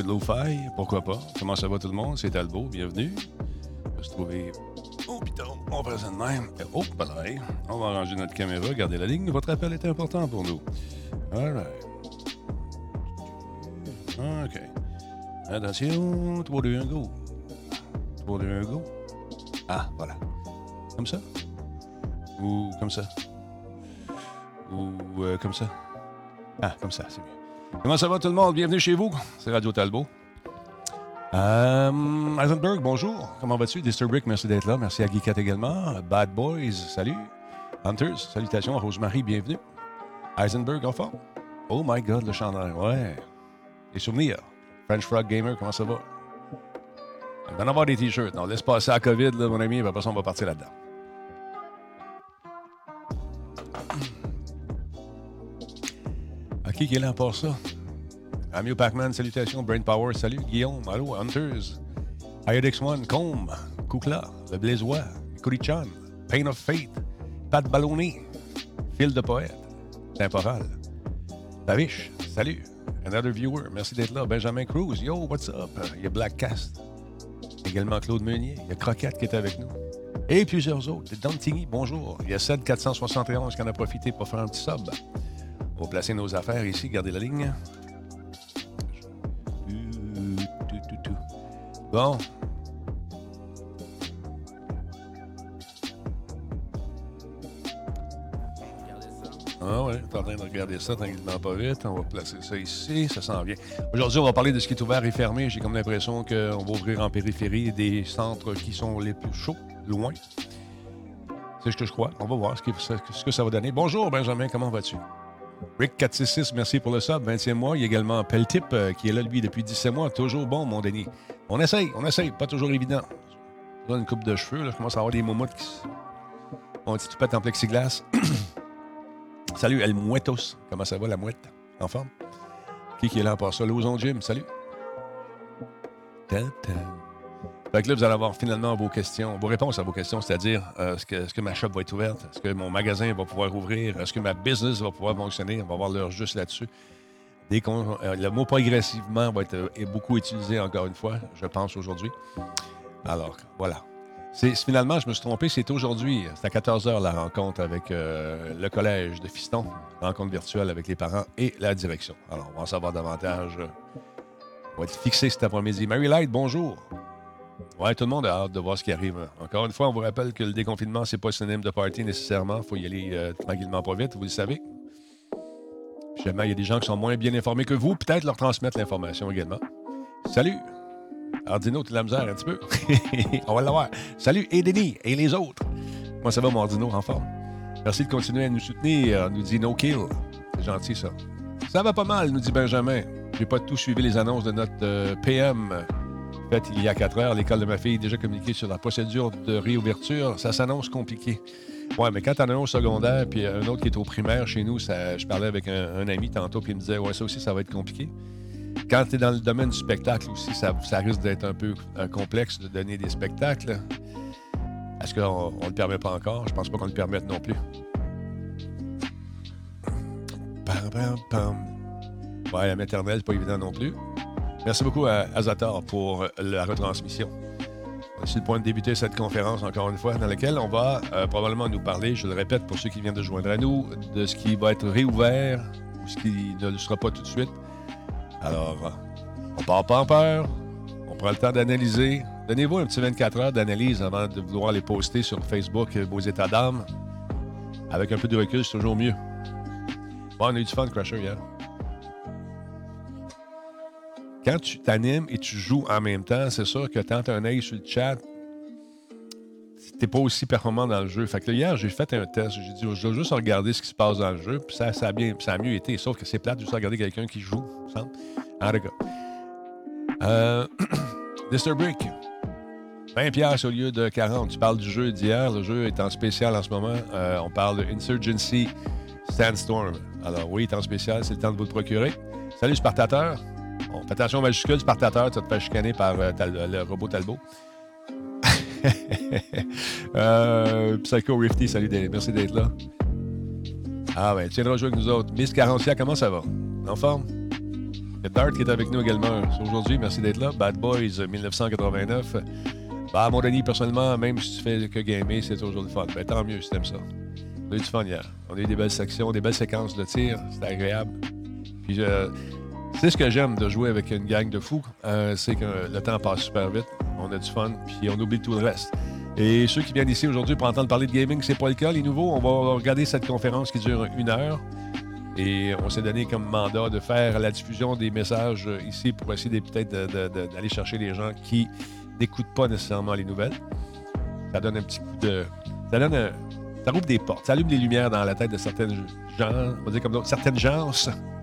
peu de low-fi, pourquoi pas? Comment ça va tout le monde? C'est Talbot, bienvenue. On va se trouver. Oh putain, on faire ça de même. Oh, pareil. On va arranger notre caméra, gardez la ligne. Votre appel est important pour nous. All right. OK. Attention, 3, 2, 1, go. 3, 2, 1, go. Ah, voilà. Comme ça? Ou comme ça? Ou euh, comme ça? Ah, comme ça, c'est mieux. Comment ça va tout le monde? Bienvenue chez vous. C'est Radio Talbot. Euh, Eisenberg, bonjour. Comment vas-tu? Disturbrick, merci d'être là. Merci à Geekat également. Bad Boys, salut. Hunters, salutations. Rosemary, bienvenue. Eisenberg, en forme? Oh my God, le chandail, ouais. Les souvenirs. French Frog Gamer, comment ça va? Il va en avoir des t-shirts. Non, laisse passer la COVID, mon ami, après ça, on va partir là-dedans. Qui est là pour ça? Amio Pac-Man, salutations. Brain Power, salut. Guillaume, allô. Hunters. Iodex One, Combe, Koukla, Le Blaisois, Chan, Pain of Fate, Pat Ballonné, Fil de Poète, Temporal, Baviche, salut. Another viewer, merci d'être là. Benjamin Cruz, yo, what's up? Il y a Black Cast. Également Claude Meunier. Il y a Croquette qui est avec nous. Et plusieurs autres. Don Tigny, bonjour. Il y a 7 471 qui en a profité pour faire un petit sub. On va placer nos affaires ici. Gardez la ligne. Bon. Ah ouais, t'es en train de regarder ça tranquillement pas vite. On va placer ça ici, ça s'en vient. Aujourd'hui, on va parler de ce qui est ouvert et fermé. J'ai comme l'impression qu'on va ouvrir en périphérie des centres qui sont les plus chauds, loin. C'est ce que je crois. On va voir ce que, ce que ça va donner. Bonjour Benjamin, comment vas-tu? Rick466, merci pour le sub, 20e mois. Il y a également Peltip euh, qui est là, lui, depuis 17 mois. Toujours bon, mon Denis. On essaye, on essaye. Pas toujours évident. Là, une coupe de cheveux, là, je commence à avoir des momoutes qui On dit tout pète en plexiglas. salut, El Muetos. Comment ça va, la mouette? En forme? Qui, qui est là pour ça? Lozon Jim, salut. Fait que là, vous allez avoir finalement vos questions, vos réponses à vos questions, c'est-à-dire euh, est-ce, que, est-ce que ma shop va être ouverte? Est-ce que mon magasin va pouvoir ouvrir? Est-ce que ma business va pouvoir fonctionner? On va avoir l'heure juste là-dessus. Dès qu'on, euh, le mot progressivement va être euh, beaucoup utilisé encore une fois, je pense, aujourd'hui. Alors, voilà. C'est, finalement, je me suis trompé, c'est aujourd'hui. C'est à 14 h la rencontre avec le collège de Fiston, rencontre virtuelle avec les parents et la direction. Alors, on va en savoir davantage. On va être fixé cet après-midi. Mary Light, bonjour. Oui, tout le monde a hâte de voir ce qui arrive. Encore une fois, on vous rappelle que le déconfinement, c'est pas synonyme de party nécessairement. Faut y aller euh, tranquillement pas vite, vous le savez. jamais il y a des gens qui sont moins bien informés que vous, peut-être leur transmettre l'information également. Salut! Ardino, tu la misère un petit peu? on va l'avoir. Salut, et Denis, et les autres. Moi, ça va, mon Ardino, en forme? Merci de continuer à nous soutenir, nous dit No Kill. C'est gentil, ça. Ça va pas mal, nous dit Benjamin. J'ai pas tout suivi les annonces de notre euh, PM fait, il y a quatre heures, l'école de ma fille a déjà communiqué sur la procédure de réouverture. Ça s'annonce compliqué. Ouais, mais quand t'en as un au secondaire, puis un autre qui est au primaire chez nous, ça, je parlais avec un, ami tantôt, puis il me disait, ouais, ça aussi, ça va être compliqué. Quand tu es dans le domaine du spectacle aussi, ça, risque d'être un peu complexe de donner des spectacles. Est-ce qu'on ne le permet pas encore? Je pense pas qu'on le permette non plus. Ouais, la maternelle, c'est pas évident non plus. Merci beaucoup à Azatar pour la retransmission. C'est le point de débuter cette conférence, encore une fois, dans laquelle on va euh, probablement nous parler, je le répète pour ceux qui viennent de joindre à nous, de ce qui va être réouvert ou ce qui ne le sera pas tout de suite. Alors, on part pas en peur, on prend le temps d'analyser. Donnez-vous un petit 24 heures d'analyse avant de vouloir les poster sur Facebook, vos états d'âme. Avec un peu de recul, c'est toujours mieux. Bon, on a eu du fun, Crusher, hier quand tu t'animes et tu joues en même temps, c'est sûr que quand tu as un œil sur le chat, t'es pas aussi performant dans le jeu. Fait que hier, j'ai fait un test. J'ai dit, je vais juste regarder ce qui se passe dans le jeu. Puis ça, ça, a, bien, ça a mieux été. Sauf que c'est plate juste regarder quelqu'un qui joue. En cas. Euh, Brick. 20 pièces au lieu de 40. Tu parles du jeu d'hier. Le jeu est en spécial en ce moment. Euh, on parle de Insurgency Sandstorm. Alors oui, il est en spécial. C'est le temps de vous le procurer. Salut, Spartateur. Bon, fais attention aux majuscules, Spartateur, tu vas te faire chicaner par euh, le robot Talbot. euh, Psycho Rifty, salut, merci d'être là. Ah ben, tu viendras jouer avec nous autres. Miss Carencia, comment ça va? En forme? Il y a Dart qui est avec nous également aujourd'hui. Merci d'être là. Bad Boys 1989. Bah, à mon avis, personnellement, même si tu fais que gamer, c'est toujours le fun. Ben, tant mieux si t'aimes ça. On a eu du fun hier. On a eu des belles sections, des belles séquences de tir. C'était agréable. Puis c'est ce que j'aime de jouer avec une gang de fous. Euh, c'est que le temps passe super vite. On a du fun, puis on oublie tout le reste. Et ceux qui viennent ici aujourd'hui pour entendre parler de gaming, c'est pas le cas. Les nouveaux, on va regarder cette conférence qui dure une heure. Et on s'est donné comme mandat de faire la diffusion des messages ici pour essayer peut-être d'aller chercher les gens qui n'écoutent pas nécessairement les nouvelles. Ça donne un petit coup de. Ça donne un... Ça rouvre des portes. Ça allume des lumières dans la tête de certaines gens, on va dire comme certaines gens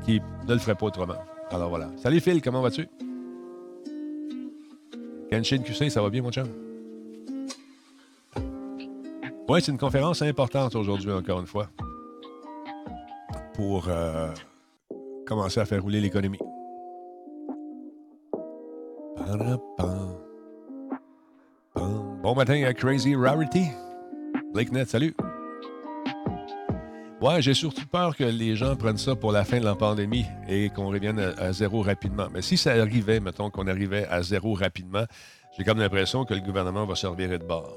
qui ne le feraient pas autrement. Alors voilà. Salut Phil, comment vas-tu? Kenshin QC, ça va bien, mon chum? Oui, c'est une conférence importante aujourd'hui, encore une fois, pour euh, commencer à faire rouler l'économie. Bon matin à Crazy Rarity. Blake Net, salut. Ouais, j'ai surtout peur que les gens prennent ça pour la fin de la pandémie et qu'on revienne à, zéro rapidement. Mais si ça arrivait, mettons qu'on arrivait à zéro rapidement, j'ai comme l'impression que le gouvernement va se revirer de bord.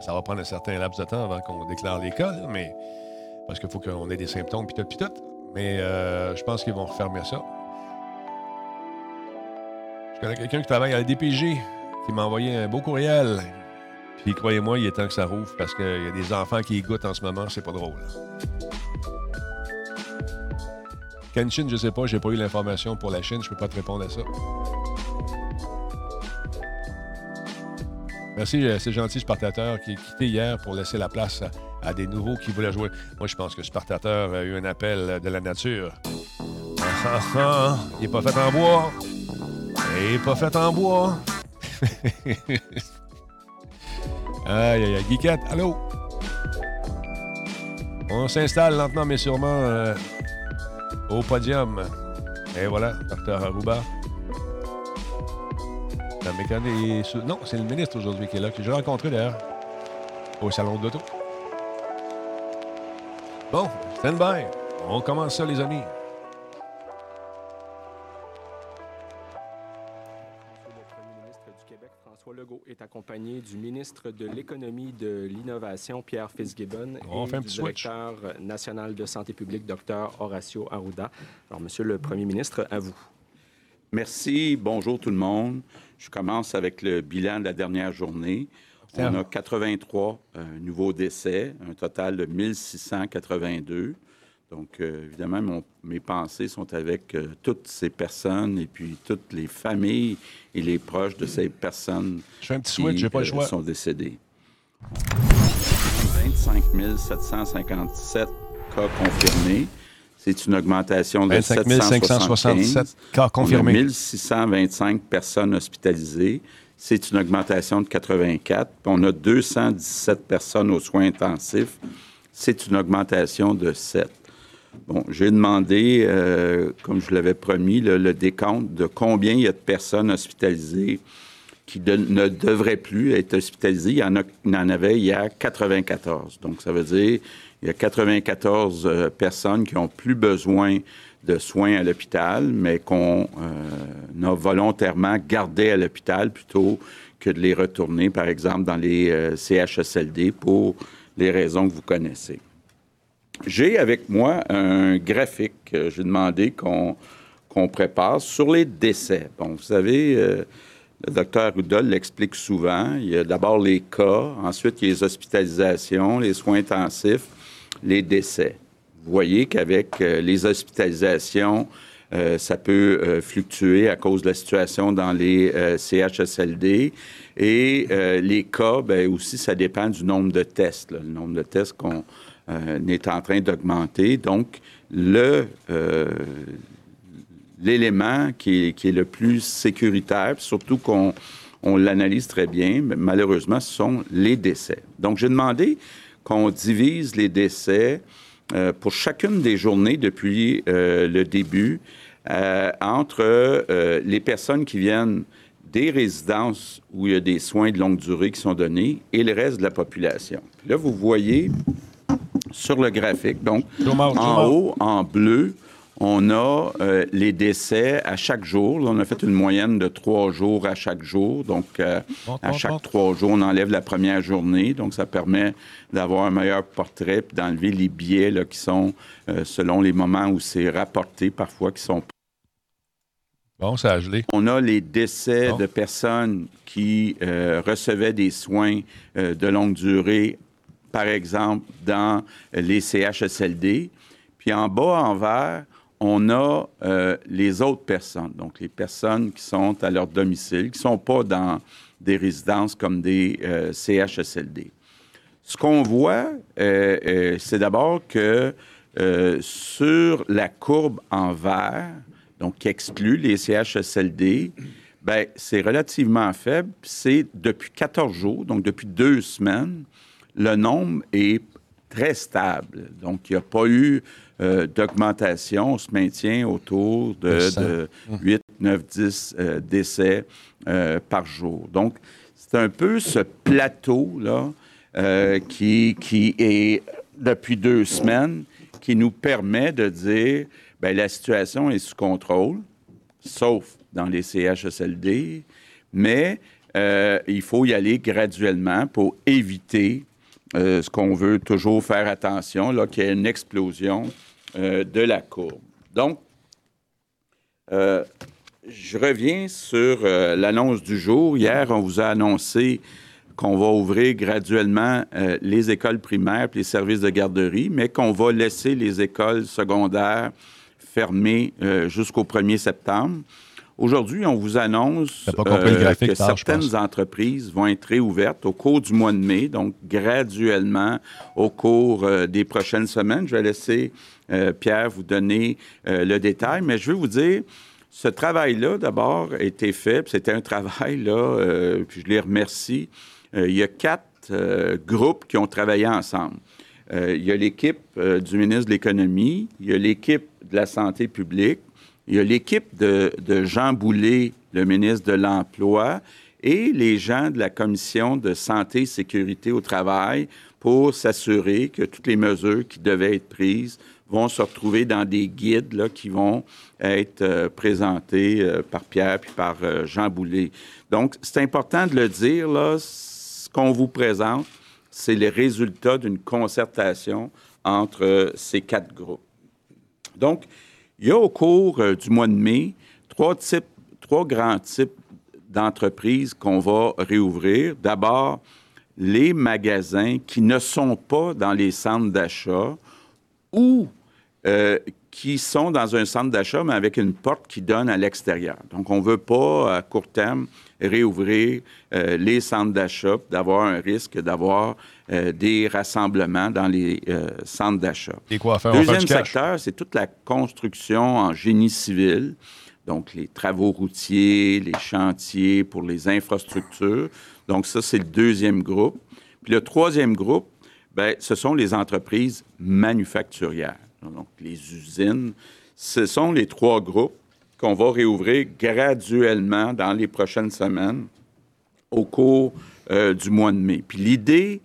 Ça va prendre un certain laps de temps avant qu'on déclare les cas, mais parce qu'il faut qu'on ait des symptômes, puis tout, puis tout. Mais euh, je pense qu'ils vont refermer ça. Je connais quelqu'un qui travaille à la DPG qui m'a envoyé un beau courriel. Puis croyez-moi, il est temps que ça rouvre parce qu'il y a des enfants qui y goûtent en ce moment, c'est pas drôle. Kenshin, je sais pas, j'ai pas eu l'information pour la Chine, je peux pas te répondre à ça. Merci, euh, c'est gentil, Spartateur, qui est quitté hier pour laisser la place à, des nouveaux qui voulaient jouer. Moi, je pense que Spartateur a eu un appel de la nature. Il n'est pas fait en bois. Il n'est pas fait en bois. aïe, aïe, aïe. Geekette, allô? On s'installe lentement mais sûrement euh, au podium. Et voilà, Docteur Aruba. Non, c'est le ministre aujourd'hui qui est là, que j'ai rencontré d'ailleurs au salon de l'auto. Bon, stand by. On commence ça, les amis. Est accompagné du ministre de l'Économie de l'Innovation, Pierre Fitzgibbon, et du directeur national de santé publique, Dr. Horacio Arruda. Alors, Monsieur le Premier ministre, à vous. Merci. Bonjour tout le monde. Je commence avec le bilan de la dernière journée. On a 83 euh, nouveaux décès, un total de 1682. Donc, euh, évidemment, mes pensées sont avec euh, toutes ces personnes et puis toutes les familles et les proches de ces personnes qui pas sont décédées. 25 757 cas confirmés. C'est une augmentation de 25 567 cas confirmés. 1625 personnes hospitalisées. C'est une augmentation de 84. on a 217 personnes aux soins intensifs. C'est une augmentation de 7. Bon, j'ai demandé, euh, comme je l'avais promis, le, décompte de combien il y a de personnes hospitalisées qui ne devraient plus être hospitalisées. Il y en, a, il y en avait hier 94. Donc, ça veut dire il y a 94 euh, personnes qui ont plus besoin de soins à l'hôpital, mais qu'on euh, a volontairement gardé à l'hôpital plutôt que de les retourner, par exemple, dans les CHSLD pour les raisons que vous connaissez. J'ai avec moi un graphique que j'ai demandé qu'on prépare sur les décès. Bon, vous savez, le docteur Rudol l'explique souvent. Il y a d'abord les cas, ensuite il y a les hospitalisations, les soins intensifs, les décès. Vous voyez qu'avec euh, les hospitalisations, euh, ça peut euh, fluctuer à cause de la situation dans les CHSLD. Et les cas, bien aussi, ça dépend du nombre de tests, le nombre de tests qu'on est en train d'augmenter. Donc, le l'élément qui, est, le plus sécuritaire, surtout qu'on on l'analyse très bien, malheureusement, ce sont les décès. Donc, j'ai demandé qu'on divise les décès euh, pour chacune des journées depuis euh, le début euh, entre les personnes qui viennent des résidences où il y a des soins de longue durée qui sont donnés et le reste de la population. Là, vous voyez sur le graphique, donc en haut, en bleu, on a euh, les décès à chaque jour. Là, on a fait une moyenne de trois jours à chaque jour. Donc, euh, à chaque trois jours, on enlève la première journée. Donc, ça permet d'avoir un meilleur portrait puis d'enlever les biais là, qui sont, euh, selon les moments où c'est rapporté, parfois, qui sont Bon, ça a gelé. on a les décès de personnes qui recevaient des soins de longue durée, par exemple dans les CHSLD. Puis en bas, en vert, on a euh, les autres personnes, donc les personnes qui sont à leur domicile, qui ne sont pas dans des résidences comme des euh, CHSLD. Ce qu'on voit, euh, c'est d'abord que sur la courbe en vert, donc qui exclut les CHSLD, ben, c'est relativement faible. C'est depuis 14 jours, donc depuis deux semaines, le nombre est très stable. Donc, il n'y a pas eu euh, d'augmentation. On se maintient autour de, de 8, 9, 10 euh, décès euh, par jour. Donc, c'est un peu ce plateau-là euh, qui, qui est depuis deux semaines qui nous permet de dire ben la situation est sous contrôle, sauf dans les CHSLD, mais il faut y aller graduellement pour éviter euh, ce qu'on veut toujours faire attention, là, qu'il y ait une explosion euh, de la courbe. Donc, euh, je reviens sur l'annonce du jour. Hier, on vous a annoncé qu'on va ouvrir graduellement les écoles primaires et les services de garderie, mais qu'on va laisser les écoles secondaires fermées jusqu'au 1er septembre. Aujourd'hui, on vous annonce euh, que tard, certaines entreprises vont être réouvertes au cours du mois de mai, donc graduellement au cours euh, des prochaines semaines. Je vais laisser euh, Pierre vous donner le détail, mais je veux vous dire, ce travail-là, d'abord, a été fait. C'était un travail, là, puis je les remercie. Il y a quatre groupes qui ont travaillé ensemble. Il y a l'équipe du ministre de l'Économie, il y a l'équipe de la Santé publique, il y a l'équipe de, Jean Boulet, le ministre de l'Emploi, et les gens de la Commission de santé et sécurité au travail pour s'assurer que toutes les mesures qui devaient être prises vont se retrouver dans des guides qui vont être euh, présentés euh, par Pierre puis par euh, Jean Boulet. Donc, c'est important de le dire, là, ce qu'on vous présente, c'est les résultats d'une concertation entre ces quatre groupes. Donc, il y a au cours euh, du mois de mai trois, types, trois grands types d'entreprises qu'on va réouvrir. D'abord, les magasins qui ne sont pas dans les centres d'achat ou euh, qui sont dans un centre d'achat, mais avec une porte qui donne à l'extérieur. Donc, on ne veut pas, à court terme, réouvrir euh, les centres d'achat, d'avoir un risque d'avoir euh, des rassemblements dans les euh, centres d'achat. Et quoi faire? Deuxième secteur, c'est toute la construction en génie civil, donc les travaux routiers, les chantiers pour les infrastructures. Donc ça, c'est le deuxième groupe. Puis le troisième groupe, ben, ce sont les entreprises manufacturières, donc les usines. Ce sont les trois groupes qu'on va réouvrir graduellement dans les prochaines semaines au cours euh, du mois de mai. Puis l'idée,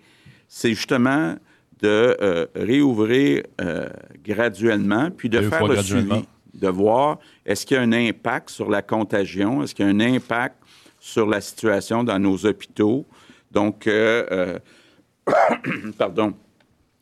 c'est justement de euh, réouvrir euh, graduellement, puis de Deux faire le suivi, de voir est-ce qu'il y a un impact sur la contagion, est-ce qu'il y a un impact sur la situation dans nos hôpitaux. Donc, pardon,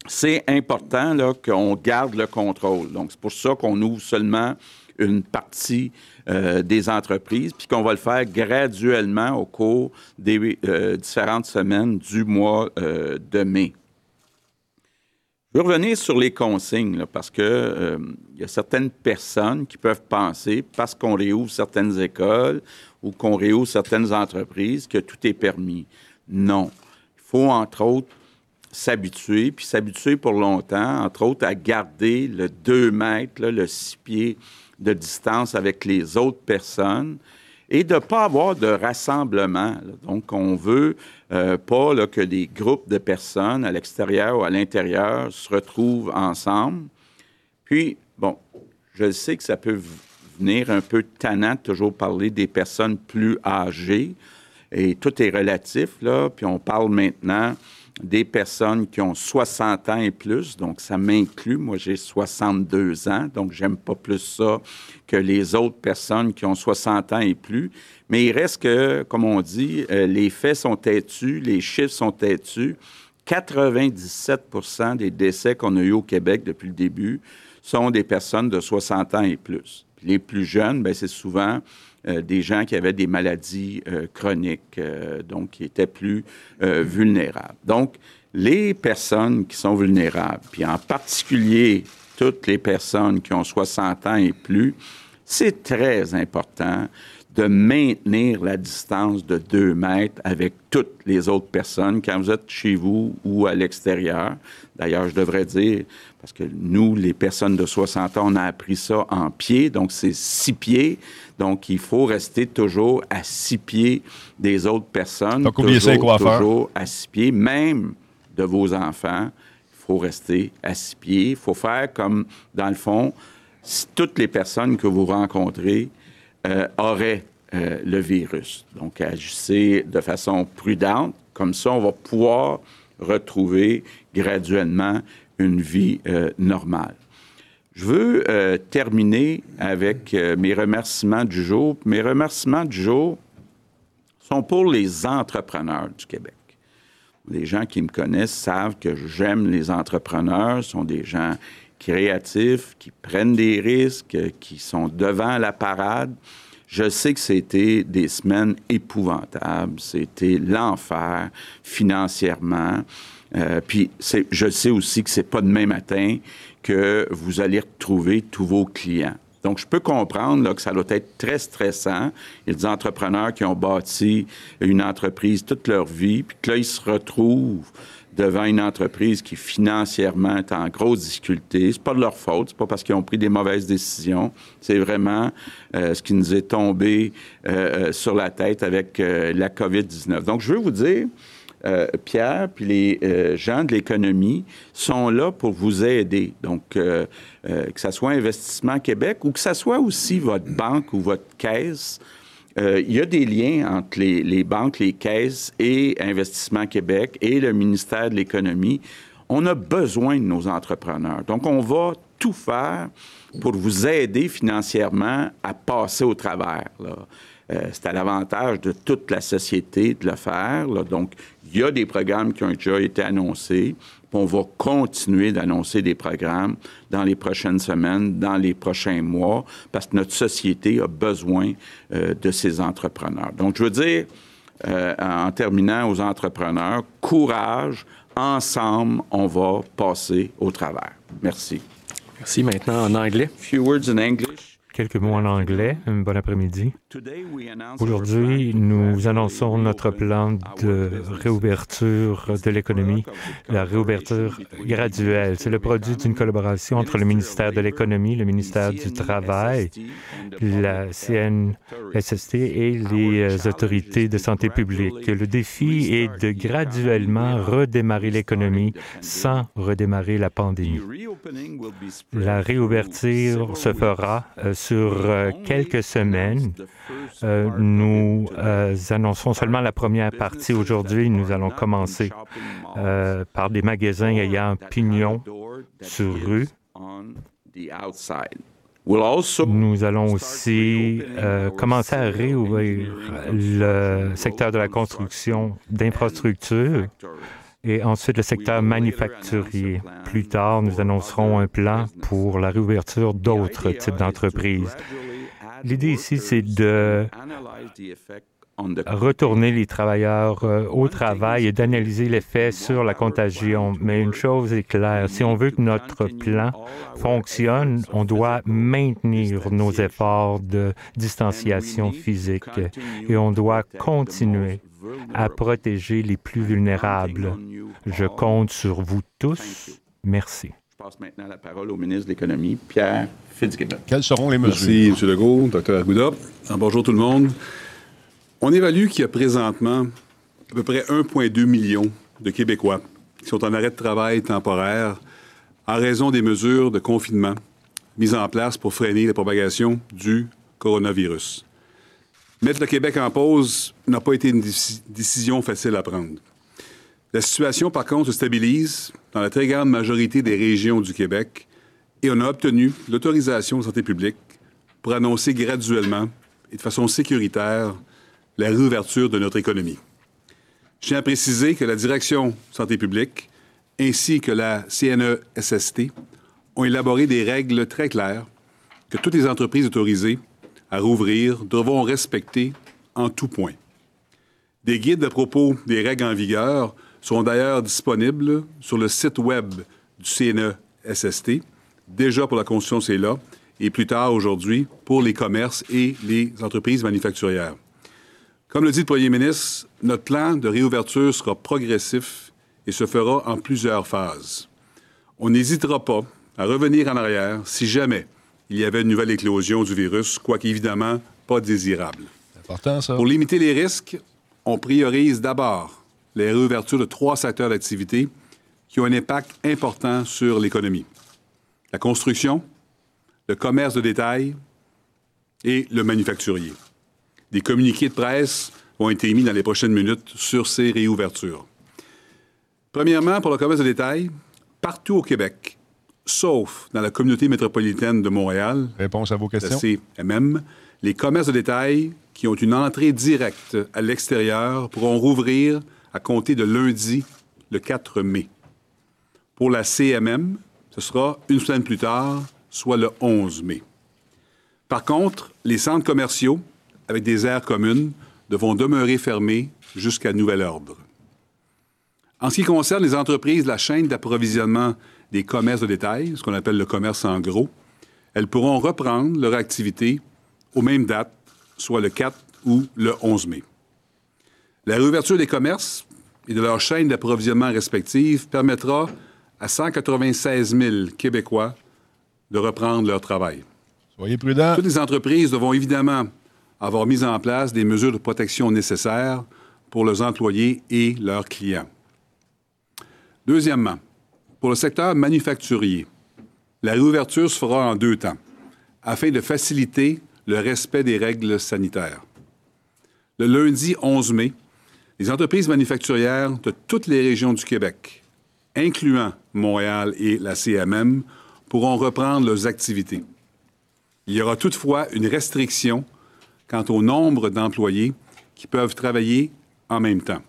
c'est important qu'on garde le contrôle. Donc, c'est pour ça qu'on ouvre seulement une partie euh, des entreprises, puis qu'on va le faire graduellement au cours des euh, différentes semaines du mois euh, de mai. Je veux revenir sur les consignes, parce que il y a certaines personnes qui peuvent penser, parce qu'on réouvre certaines écoles ou qu'on réouvre certaines entreprises, que tout est permis. Non. Il faut, entre autres, s'habituer, puis s'habituer pour longtemps, entre autres, à garder le 2 mètres, le 6 pieds de distance avec les autres personnes et de ne pas avoir de rassemblement. Donc, on veut euh, pas que des groupes de personnes à l'extérieur ou à l'intérieur se retrouvent ensemble. Puis, bon, je sais que ça peut venir un peu tannant de toujours parler des personnes plus âgées, et tout est relatif, puis on parle maintenant des personnes qui ont 60 ans et plus, donc ça m'inclut. Moi, j'ai 62 ans, donc j'aime pas plus ça que les autres personnes qui ont 60 ans et plus. Mais il reste que, comme on dit, euh, les faits sont têtus, les chiffres sont têtus. 97% des décès qu'on a eu au Québec depuis le début sont des personnes de 60 ans et plus. les plus jeunes, ben, c'est souvent euh, des gens qui avaient des maladies euh, chroniques, euh, donc qui étaient plus vulnérables. Donc, les personnes qui sont vulnérables, puis en particulier toutes les personnes qui ont 60 ans et plus, c'est très important de maintenir la distance de 2 mètres avec toutes les autres personnes quand vous êtes chez vous ou à l'extérieur. D'ailleurs, je devrais dire, parce que nous, les personnes de 60 ans, on a appris ça en pied, donc c'est six pieds. Donc, il faut rester toujours à six pieds des autres personnes. Donc, toujours, toujours à six pieds, même de vos enfants. Il faut rester à six pieds. Il faut faire comme, dans le fond, si toutes les personnes que vous rencontrez euh, auraient euh, le virus. Donc, agissez de façon prudente. Comme ça, on va pouvoir retrouver graduellement une vie euh, normale. Je veux terminer avec mes remerciements du jour. Mes remerciements du jour sont pour les entrepreneurs du Québec. Les gens qui me connaissent savent que j'aime les entrepreneurs, sont des gens créatifs, qui prennent des risques, qui sont devant la parade. Je sais que c'était des semaines épouvantables, c'était l'enfer financièrement. Euh, puis je sais aussi que c'est pas demain matin que vous allez retrouver tous vos clients. Donc, je peux comprendre que ça doit être très stressant. Il y a des entrepreneurs qui ont bâti une entreprise toute leur vie, puis que là, ils se retrouvent devant une entreprise qui financièrement est en grosse difficulté. C'est pas de leur faute, c'est pas parce qu'ils ont pris des mauvaises décisions. C'est vraiment euh, ce qui nous est tombé euh, euh, sur la tête avec la COVID-19. Donc, je veux vous dire, Pierre, puis les gens de l'économie sont là pour vous aider. Donc, que ce soit Investissement Québec ou que ce soit aussi votre banque ou votre caisse, euh, il y a des liens entre les, banques, les caisses et Investissement Québec et le ministère de l'Économie. On a besoin de nos entrepreneurs. Donc, on va tout faire pour vous aider financièrement à passer au travers. Euh, c'est à l'avantage de toute la société de le faire. Donc, il y a des programmes qui ont déjà été annoncés on va continuer d'annoncer des programmes dans les prochaines semaines, dans les prochains mois, parce que notre société a besoin euh, de ces entrepreneurs. Donc, je veux dire, euh, en terminant aux entrepreneurs, courage, ensemble, on va passer au travers. Merci. Merci. Maintenant, en anglais. Few words in English. Quelques mots en anglais. Bon après-midi. Aujourd'hui, nous annonçons notre plan de réouverture de l'économie, la réouverture graduelle. C'est le produit d'une collaboration entre le ministère de l'Économie, le ministère du Travail, la CNSST et les autorités de santé publique. Le défi est de graduellement redémarrer l'économie sans redémarrer la pandémie. La réouverture se fera euh, sur euh, quelques semaines. Euh, nous euh, annonçons seulement la première partie aujourd'hui. Nous allons commencer par des magasins ayant pignon sur rue. Nous allons aussi commencer à réouvrir le secteur de la construction d'infrastructures et ensuite le secteur manufacturier. Plus tard, nous annoncerons un plan pour la réouverture d'autres types d'entreprises. L'idée ici, c'est de retourner les travailleurs euh, au travail et d'analyser l'effet sur la contagion. Mais une chose est claire, si on veut que notre plan fonctionne, on doit maintenir nos efforts de distanciation physique et on doit continuer à protéger les plus vulnérables. Je compte sur vous tous. Merci. Je passe maintenant la parole au ministre de l'Économie, Pierre Fitzgibbon. Quelles seront les mesures? Merci, M. Legault, Dr. Arruda. Bonjour tout le monde. On évalue qu'il y a présentement à peu près 1,2 million de Québécois qui sont en arrêt de travail temporaire en raison des mesures de confinement mises en place pour freiner la propagation du coronavirus. Mettre le Québec en pause n'a pas été une décision facile à prendre. La situation, par contre, se stabilise dans la très grande majorité des régions du Québec et on a obtenu l'autorisation de santé publique pour annoncer graduellement et de façon sécuritaire la réouverture de notre économie. Je tiens à préciser que la Direction Santé publique ainsi que la CNESST ont élaboré des règles très claires que toutes les entreprises autorisées à rouvrir devront respecter en tout point. Des guides à propos des règles en vigueur seront d'ailleurs disponibles sur le site web du CNESST, déjà pour la construction, c'est là, et plus tard aujourd'hui pour les commerces et les entreprises manufacturières. Comme le dit le Premier ministre, notre plan de réouverture sera progressif et se fera en plusieurs phases. On n'hésitera pas à revenir en arrière si jamais il y avait une nouvelle éclosion du virus, quoique évidemment pas désirable. Important, ça. Pour limiter les risques, on priorise d'abord les réouvertures de trois secteurs d'activité qui ont un impact important sur l'économie. La construction, le commerce de détail et le manufacturier. Des communiqués de presse vont être émis dans les prochaines minutes sur ces réouvertures. Premièrement, pour le commerce de détail, partout au Québec, sauf dans la communauté métropolitaine de Montréal, Réponse à vos questions. la CMM, les commerces de détail qui ont une entrée directe à l'extérieur pourront rouvrir à compter de lundi, le 4 mai. Pour la CMM, ce sera une semaine plus tard, soit le 11 mai. Par contre, les centres commerciaux, avec des aires communes, devront demeurer fermés jusqu'à nouvel ordre. En ce qui concerne les entreprises de la chaîne d'approvisionnement des commerces de détail, ce qu'on appelle le commerce en gros, elles pourront reprendre leur activité aux mêmes dates, soit le 4 ou le 11 mai. La réouverture des commerces et de leurs chaînes d'approvisionnement respectives permettra à 196 000 Québécois de reprendre leur travail. Soyez prudents. Toutes les entreprises devront évidemment avoir mis en place des mesures de protection nécessaires pour leurs employés et leurs clients. Deuxièmement, pour le secteur manufacturier, la réouverture se fera en deux temps, afin de faciliter le respect des règles sanitaires. Le lundi 11 mai, les entreprises manufacturières de toutes les régions du Québec, incluant Montréal et la CMM, pourront reprendre leurs activités. Il y aura toutefois une restriction quant au nombre d'employés qui peuvent travailler en même temps.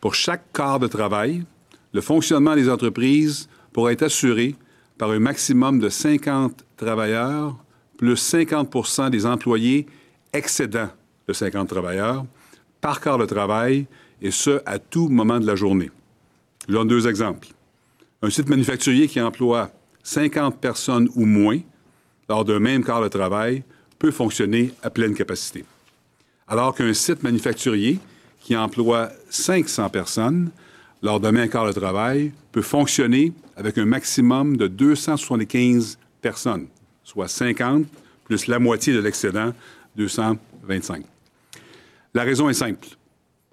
Pour chaque quart de travail, le fonctionnement des entreprises pourra être assuré par un maximum de 50 travailleurs plus 50 des employés excédant de 50 travailleurs par quart de travail, et ce, à tout moment de la journée. Je donne deux exemples. Un site manufacturier qui emploie 50 personnes ou moins lors d'un même quart de travail peut fonctionner à pleine capacité. Alors qu'un site manufacturier qui emploie 500 personnes lors d'un même quart de travail peut fonctionner avec un maximum de 275 personnes, soit 50 plus la moitié de l'excédent, 225. La raison est simple.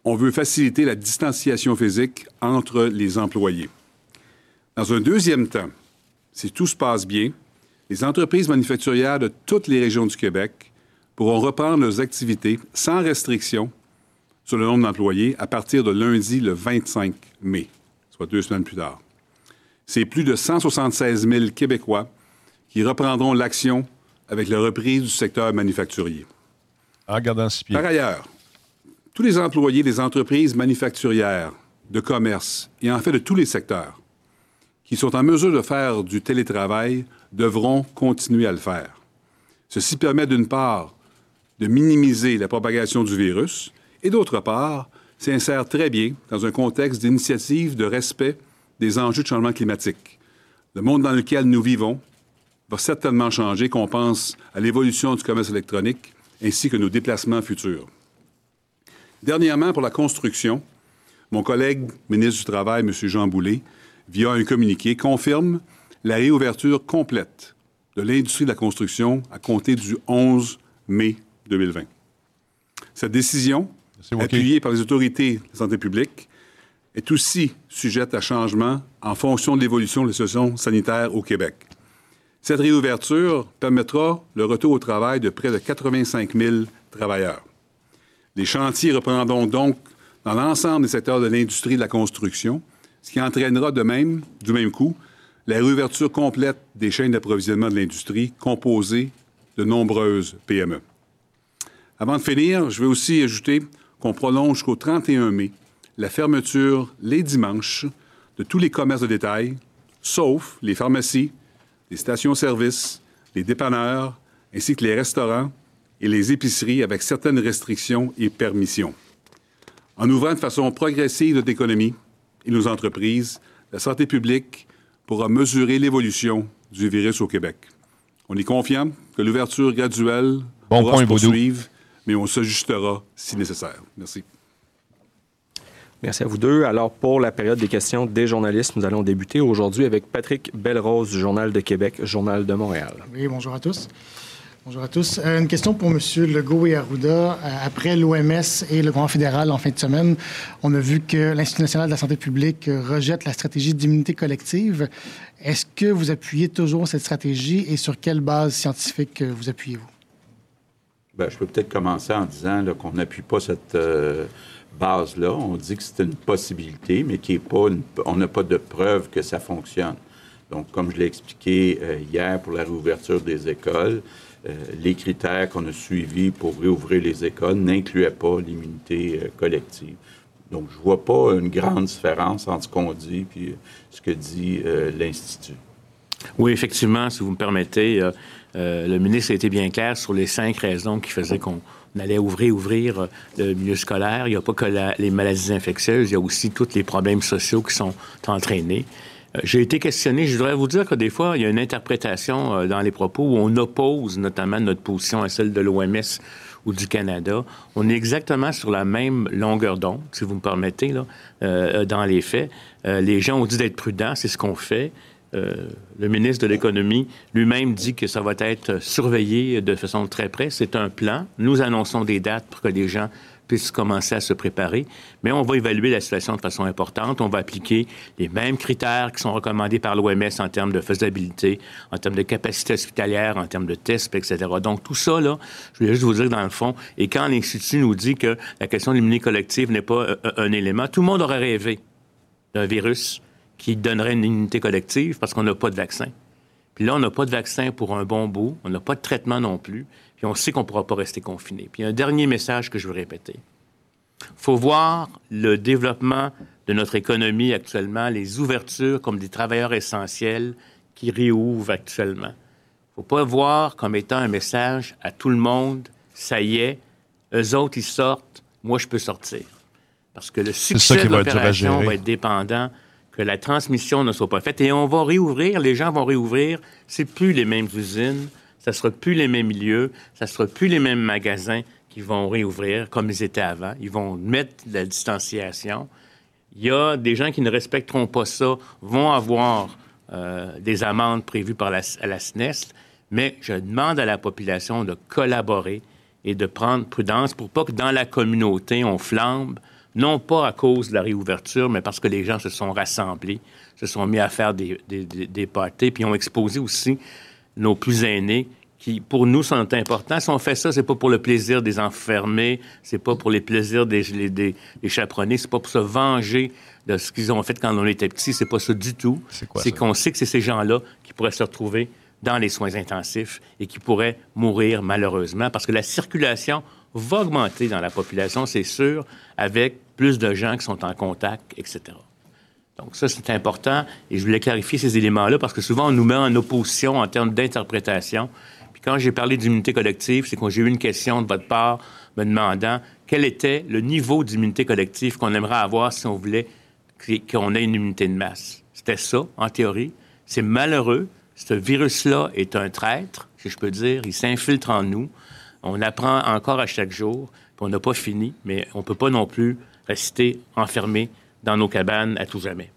On veut faciliter la distanciation physique entre les employés. Dans un deuxième temps, si tout se passe bien, les entreprises manufacturières de toutes les régions du Québec pourront reprendre leurs activités sans restriction sur le nombre d'employés à partir de lundi le 25 mai, soit deux semaines plus tard. C'est plus de 176 000 Québécois qui reprendront l'action avec la reprise du secteur manufacturier. En pied. Par ailleurs, tous les employés des entreprises manufacturières, de commerce et en fait de tous les secteurs qui sont en mesure de faire du télétravail devront continuer à le faire. Ceci permet d'une part de minimiser la propagation du virus et d'autre part s'insère très bien dans un contexte d'initiative de respect des enjeux de changement climatique. Le monde dans lequel nous vivons va certainement changer, qu'on pense à l'évolution du commerce électronique ainsi que nos déplacements futurs. Dernièrement, pour la construction, mon collègue ministre du Travail, M. Jean Boulet, via un communiqué, confirme la réouverture complète de l'industrie de la construction à compter du 11 mai 2020. Cette décision, appuyée par les autorités de santé publique, est aussi sujette à changement en fonction de l'évolution de la situation sanitaire au Québec. Cette réouverture permettra le retour au travail de près de 85 000 travailleurs. Les chantiers reprendront donc dans l'ensemble des secteurs de l'industrie de la construction, ce qui entraînera de même, du même coup, la réouverture complète des chaînes d'approvisionnement de l'industrie composées de nombreuses PME. Avant de finir, je vais aussi ajouter qu'on prolonge jusqu'au 31 mai la fermeture les dimanches de tous les commerces de détail, sauf les pharmacies, les stations-service, les dépanneurs, ainsi que les restaurants et les épiceries avec certaines restrictions et permissions. En ouvrant de façon progressive notre économie et nos entreprises, la santé publique pourra mesurer l'évolution du virus au Québec. On est confiant que l'ouverture graduelle pourra se poursuivre, mais on s'ajustera si nécessaire. Merci. Merci à vous deux. Alors, pour la période des questions des journalistes, nous allons débuter aujourd'hui avec Patrick Belrose du Journal de Québec, Journal de Montréal. Oui, bonjour à tous. Bonjour à tous. Euh, une question pour M. Legault et Arruda. Euh, après l'OMS et le gouvernement fédéral en fin de semaine, on a vu que l'Institut national de la santé publique rejette la stratégie d'immunité collective. Est-ce que vous appuyez toujours cette stratégie et sur quelle base scientifique vous appuyez-vous? Bien, je peux peut-être commencer en disant qu'on n'appuie pas cette, euh, base-là. On dit que c'est une possibilité, mais qui pas on n'a pas de preuve que ça fonctionne. Donc, comme je l'ai expliqué euh, hier pour la réouverture des écoles, euh, les critères qu'on a suivis pour réouvrir les écoles n'incluaient pas l'immunité collective. Donc, je ne vois pas une grande différence entre ce qu'on dit et ce que dit l'Institut. Oui, effectivement, si vous me permettez, le ministre a été bien clair sur les cinq raisons qui faisaient qu'on on allait ouvrir, ouvrir euh, le milieu scolaire. Il n'y a pas que les maladies infectieuses, il y a aussi tous les problèmes sociaux qui sont entraînés. Euh, j'ai été questionné, je voudrais vous dire que des fois, il y a une interprétation euh, dans les propos où on oppose notamment notre position à celle de l'OMS ou du Canada. On est exactement sur la même longueur d'onde, si vous me permettez, là, dans les faits. les gens ont dit d'être prudents, c'est ce qu'on fait. Euh, le ministre de l'Économie lui-même dit que ça va être surveillé de façon très près. C'est un plan. Nous annonçons des dates pour que les gens puissent commencer à se préparer. Mais on va évaluer la situation de façon importante. On va appliquer les mêmes critères qui sont recommandés par l'OMS en termes de faisabilité, en termes de capacité hospitalière, en termes de tests, etc. Donc, tout ça, là, je voulais juste vous dire dans le fond, et quand l'Institut nous dit que la question de l'immunité collective n'est pas euh, un élément, tout le monde aurait rêvé d'un virus qui donnerait une immunité collective parce qu'on n'a pas de vaccin. Puis là, on n'a pas de vaccin pour un bon bout, on n'a pas de traitement non plus, puis on sait qu'on ne pourra pas rester confiné. Puis un dernier message que je veux répéter. Il faut voir le développement de notre économie actuellement, les ouvertures comme des travailleurs essentiels qui réouvrent actuellement. Il ne faut pas voir comme étant un message à tout le monde, ça y est, eux autres, ils sortent, moi, je peux sortir. Parce que le succès de l'opération va être dépendant que la transmission ne soit pas faite. Et on va réouvrir, les gens vont réouvrir. C'est plus les mêmes usines, ça sera plus les mêmes milieux, ça sera plus les mêmes magasins qui vont réouvrir comme ils étaient avant. Ils vont mettre la distanciation. Il y a des gens qui ne respecteront pas ça, vont avoir euh, des amendes prévues par la, la SNES, mais je demande à la population de collaborer et de prendre prudence pour pas que dans la communauté, on flambe non pas à cause de la réouverture, mais parce que les gens se sont rassemblés, se sont mis à faire des, des, des parties, puis ont exposé aussi nos plus aînés qui, pour nous, sont importants. Si on fait ça, c'est pas pour le plaisir des enfermés, c'est pas pour les plaisirs des, des, des chaperonnés, c'est pas pour se venger de ce qu'ils ont fait quand on était petits, c'est pas ça du tout. C'est qu'on sait que c'est ces gens-là qui pourraient se retrouver dans les soins intensifs et qui pourraient mourir malheureusement parce que la circulation va augmenter dans la population, c'est sûr, avec plus de gens qui sont en contact, etc. Donc ça, c'est important et je voulais clarifier ces éléments-là parce que souvent, on nous met en opposition en termes d'interprétation. Puis quand j'ai parlé d'immunité collective, c'est quand j'ai eu une question de votre part me demandant quel était le niveau d'immunité collective qu'on aimerait avoir si on voulait qu'on ait une immunité de masse. C'était ça, en théorie. C'est malheureux. Ce virus-là est un traître, si je peux dire. Il s'infiltre en nous. On apprend encore à chaque jour. on n'a pas fini, mais on ne peut pas non plus rester enfermés dans nos cabanes à tout jamais.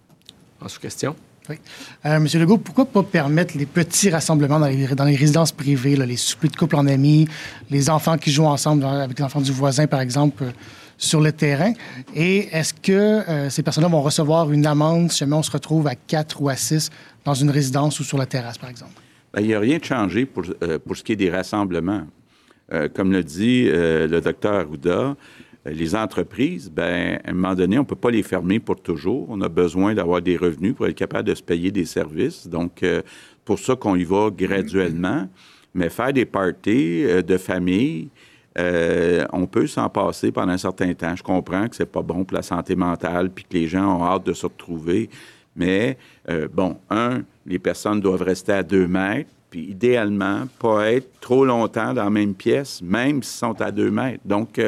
En sous-question? Oui. Euh, Monsieur Legault, pourquoi pas permettre les petits rassemblements dans les, dans les résidences privées, les soupers de couple en amis, les enfants qui jouent ensemble avec les enfants du voisin, par exemple, euh, sur le terrain? Et est-ce que euh, ces personnes-là vont recevoir une amende si jamais on se retrouve à quatre ou à six dans une résidence ou sur la terrasse, par exemple? Ben, il n'y a rien de changé pour, pour ce qui est des rassemblements. comme le dit le docteur Arruda, les entreprises, ben, à un moment donné, on ne peut pas les fermer pour toujours. On a besoin d'avoir des revenus pour être capable de se payer des services. Donc, euh, pour ça qu'on y va graduellement. Mais faire des parties euh, de famille, euh, on peut s'en passer pendant un certain temps. Je comprends que c'est pas bon pour la santé mentale, puis que les gens ont hâte de se retrouver. Mais, bon, un, les personnes doivent rester à deux mètres, puis idéalement, pas être trop longtemps dans la même pièce, même s'ils sont à deux mètres. Donc,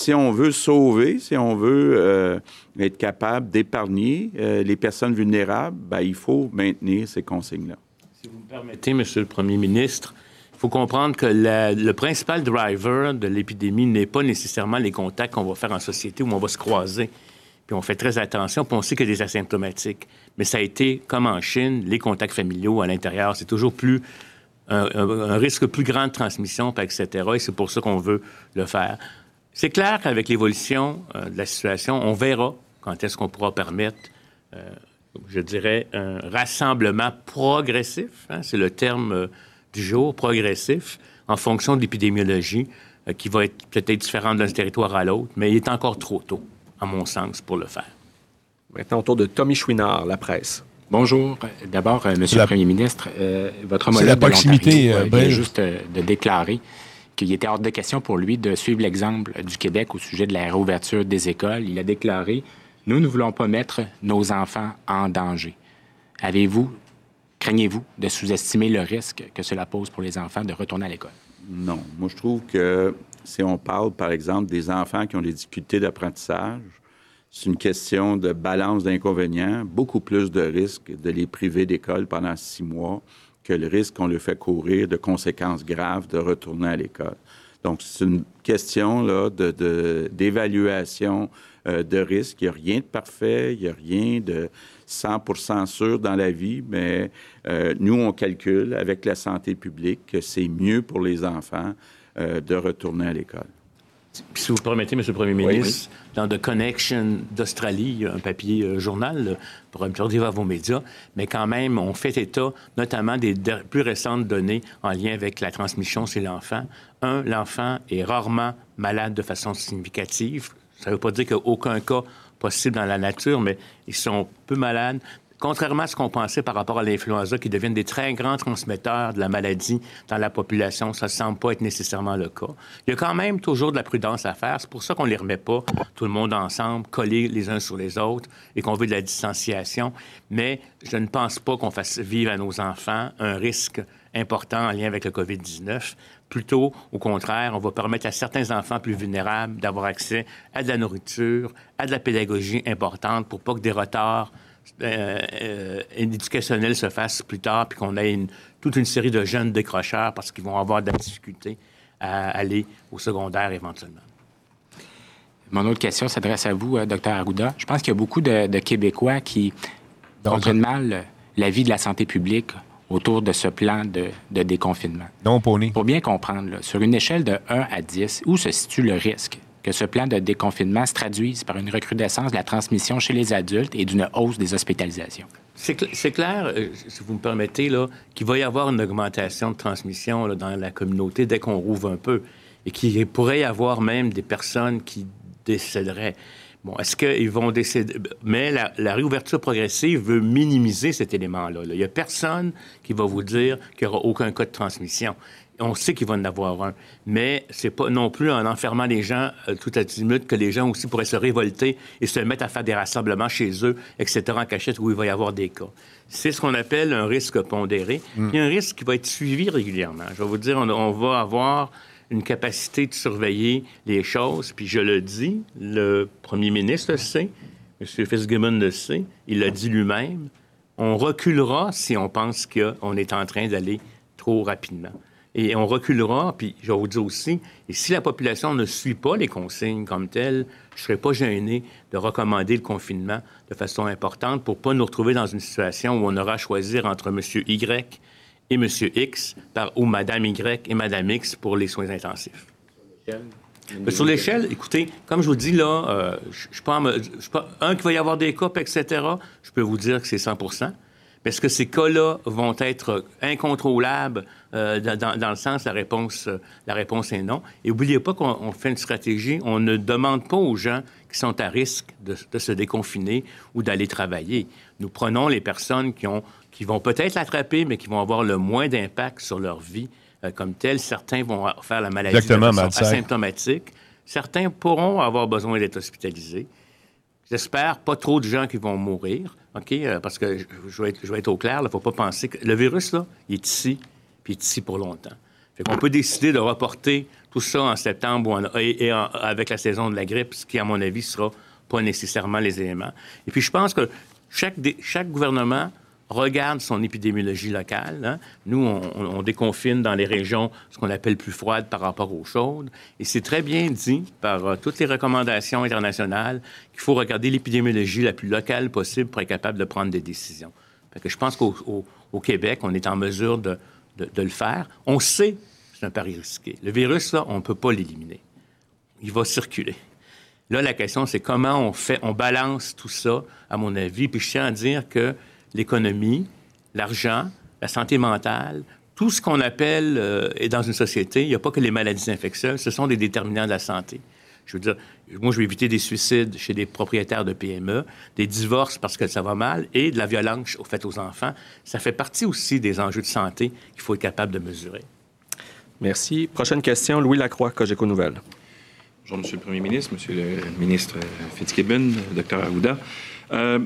si on veut sauver, si on veut euh, être capable d'épargner euh, les personnes vulnérables, ben, il faut maintenir ces consignes-là. Si vous me permettez, Monsieur le Premier ministre, il faut comprendre que le principal driver de l'épidémie n'est pas nécessairement les contacts qu'on va faire en société où on va se croiser. Puis on fait très attention, puis on sait que des asymptomatiques. Mais ça a été, comme en Chine, les contacts familiaux à l'intérieur. C'est toujours plus un, un, risque plus grand de transmission, etc. Et c'est pour ça qu'on veut le faire. C'est clair qu'avec l'évolution euh, de la situation, on verra quand est-ce qu'on pourra permettre, euh, je dirais, un rassemblement progressif, hein, c'est le terme euh, du jour, progressif, en fonction de l'épidémiologie, qui va être peut-être différente d'un territoire à l'autre, mais il est encore trop tôt, à mon sens, pour le faire. Maintenant, autour de Tommy Chouinard, la presse. Bonjour. D'abord, Monsieur le Premier ministre, votre homologue la proximité, vient juste de déclarer qu'il était hors de question pour lui de suivre l'exemple du Québec au sujet de la réouverture des écoles. Il a déclaré Nous ne voulons pas mettre nos enfants en danger. Avez-vous, craignez-vous de sous-estimer le risque que cela pose pour les enfants de retourner à l'école? Non. Moi, je trouve que si on parle, par exemple, des enfants qui ont des difficultés d'apprentissage, c'est une question de balance d'inconvénients, beaucoup plus de risques de les priver d'école pendant six mois que le risque qu'on lui fait courir de conséquences graves de retourner à l'école. Donc, c'est une question là, d'évaluation de, euh, de, risque. Il n'y a rien de parfait, il n'y a rien de 100% sûr dans la vie, mais euh, nous, on calcule avec la santé publique que c'est mieux pour les enfants euh, de retourner à l'école. Si vous permettez, M. le Premier ministre, dans The Connection d'Australie, un papier euh, journal, pour dire à vos médias, mais quand même, on fait état notamment des plus récentes données en lien avec la transmission chez l'enfant. Un, l'enfant est rarement malade de façon significative. Ça ne veut pas dire qu'il n'y a aucun cas possible dans la nature, mais ils sont peu malades contrairement à ce qu'on pensait par rapport à l'influenza, qui deviennent des très grands transmetteurs de la maladie dans la population, ça ne semble pas être nécessairement le cas. Il y a quand même toujours de la prudence à faire. C'est pour ça qu'on ne les remet pas tout le monde ensemble, collés les uns sur les autres, et qu'on veut de la distanciation. Mais je ne pense pas qu'on fasse vivre à nos enfants un risque important en lien avec le COVID-19. Plutôt, au contraire, on va permettre à certains enfants plus vulnérables d'avoir accès à de la nourriture, à de la pédagogie importante pour pas que des retards euh, euh, éducationnel se fasse plus tard, puis qu'on ait toute une série de jeunes décrocheurs parce qu'ils vont avoir de la difficulté à aller au secondaire éventuellement. Mon autre question s'adresse à vous, euh, docteur Arruda. Je pense qu'il y a beaucoup de, Québécois qui comprennent mal la vie de la santé publique autour de ce plan de, déconfinement. Non, Pony. Pour bien comprendre, sur une échelle de 1 à 10, où se situe le risque que ce plan de déconfinement se traduise par une recrudescence de la transmission chez les adultes et d'une hausse des hospitalisations. C'est clair, euh, si vous me permettez, là, qu'il va y avoir une augmentation de transmission dans la communauté dès qu'on rouvre un peu et qu'il pourrait y avoir même des personnes qui décéderaient. Bon, est-ce qu'ils vont décéder? Mais la, la, réouverture progressive veut minimiser cet élément-là. Il n'y a personne qui va vous dire qu'il n'y aura aucun cas de transmission on sait qu'il va en avoir un. Mais c'est pas non plus en enfermant les gens euh, tout à minutes que les gens aussi pourraient se révolter et se mettre à faire des rassemblements chez eux, etc., en cachette, où il va y avoir des cas. C'est ce qu'on appelle un risque pondéré. Mm. Il y a un risque qui va être suivi régulièrement. Je vais vous dire, on, va avoir une capacité de surveiller les choses. Puis je le dis, le premier ministre le sait, M. Fitzgibbon le sait, il l'a dit lui-même. On reculera si on pense qu'on est en train d'aller trop rapidement. Et on reculera, puis je vais vous dire aussi, et si la population ne suit pas les consignes comme telles, je ne serais pas gêné de recommander le confinement de façon importante pour ne pas nous retrouver dans une situation où on aura à choisir entre M. Y et M. X par, ou Mme Y et Mme X pour les soins intensifs. sur l'échelle, écoutez, comme je vous dis là, euh, je, je, un qui va y avoir des cas, etc., je peux vous dire que c'est 100 Est-ce que ces cas-là vont être incontrôlables euh, dans, le sens, la réponse, la réponse est non. Et n'oubliez pas qu'on fait une stratégie, on ne demande pas aux gens qui sont à risque de, se déconfiner ou d'aller travailler. Nous prenons les personnes qui, ont, qui vont peut-être l'attraper, mais qui vont avoir le moins d'impact sur leur vie euh, comme telle. Certains vont faire la maladie Exactement, de façon asymptomatique. Certains pourront avoir besoin d'être hospitalisés. J'espère pas trop de gens qui vont mourir, OK? Euh, parce que je vais être, au clair, il ne faut pas penser que le virus, là, il est ici, puis il est ici pour longtemps. Fait qu'on peut décider de reporter tout ça en septembre et, avec la saison de la grippe, ce qui, à mon avis, sera pas nécessairement les éléments. Et puis, je pense que chaque gouvernement regarde son épidémiologie locale. Hein. Nous, on, déconfine dans les régions ce qu'on appelle plus froides par rapport aux chaudes. Et c'est très bien dit par euh, toutes les recommandations internationales qu'il faut regarder l'épidémiologie la plus locale possible pour être capable de prendre des décisions. que je pense qu'au Québec, on est en mesure de, de le faire. On sait c'est un pari risqué. Le virus, là, on ne peut pas l'éliminer. Il va circuler. Là, la question, c'est comment on fait, on balance tout ça, à mon avis. Puis je tiens à dire que l'économie, l'argent, la santé mentale, tout ce qu'on appelle euh, dans une société, il n'y a pas que les maladies infectieuses, ce sont des déterminants de la santé. Je veux dire, moi, je vais éviter des suicides chez des propriétaires de PME, des divorces parce que ça va mal et de la violence au fait aux enfants. Ça fait partie aussi des enjeux de santé qu'il faut être capable de mesurer. Merci. Prochaine question, Louis Lacroix, Cogeco Nouvelle. Bonjour, Monsieur le Premier ministre, Monsieur le ministre Fitzgibbon, Dr. Arruda. Euh,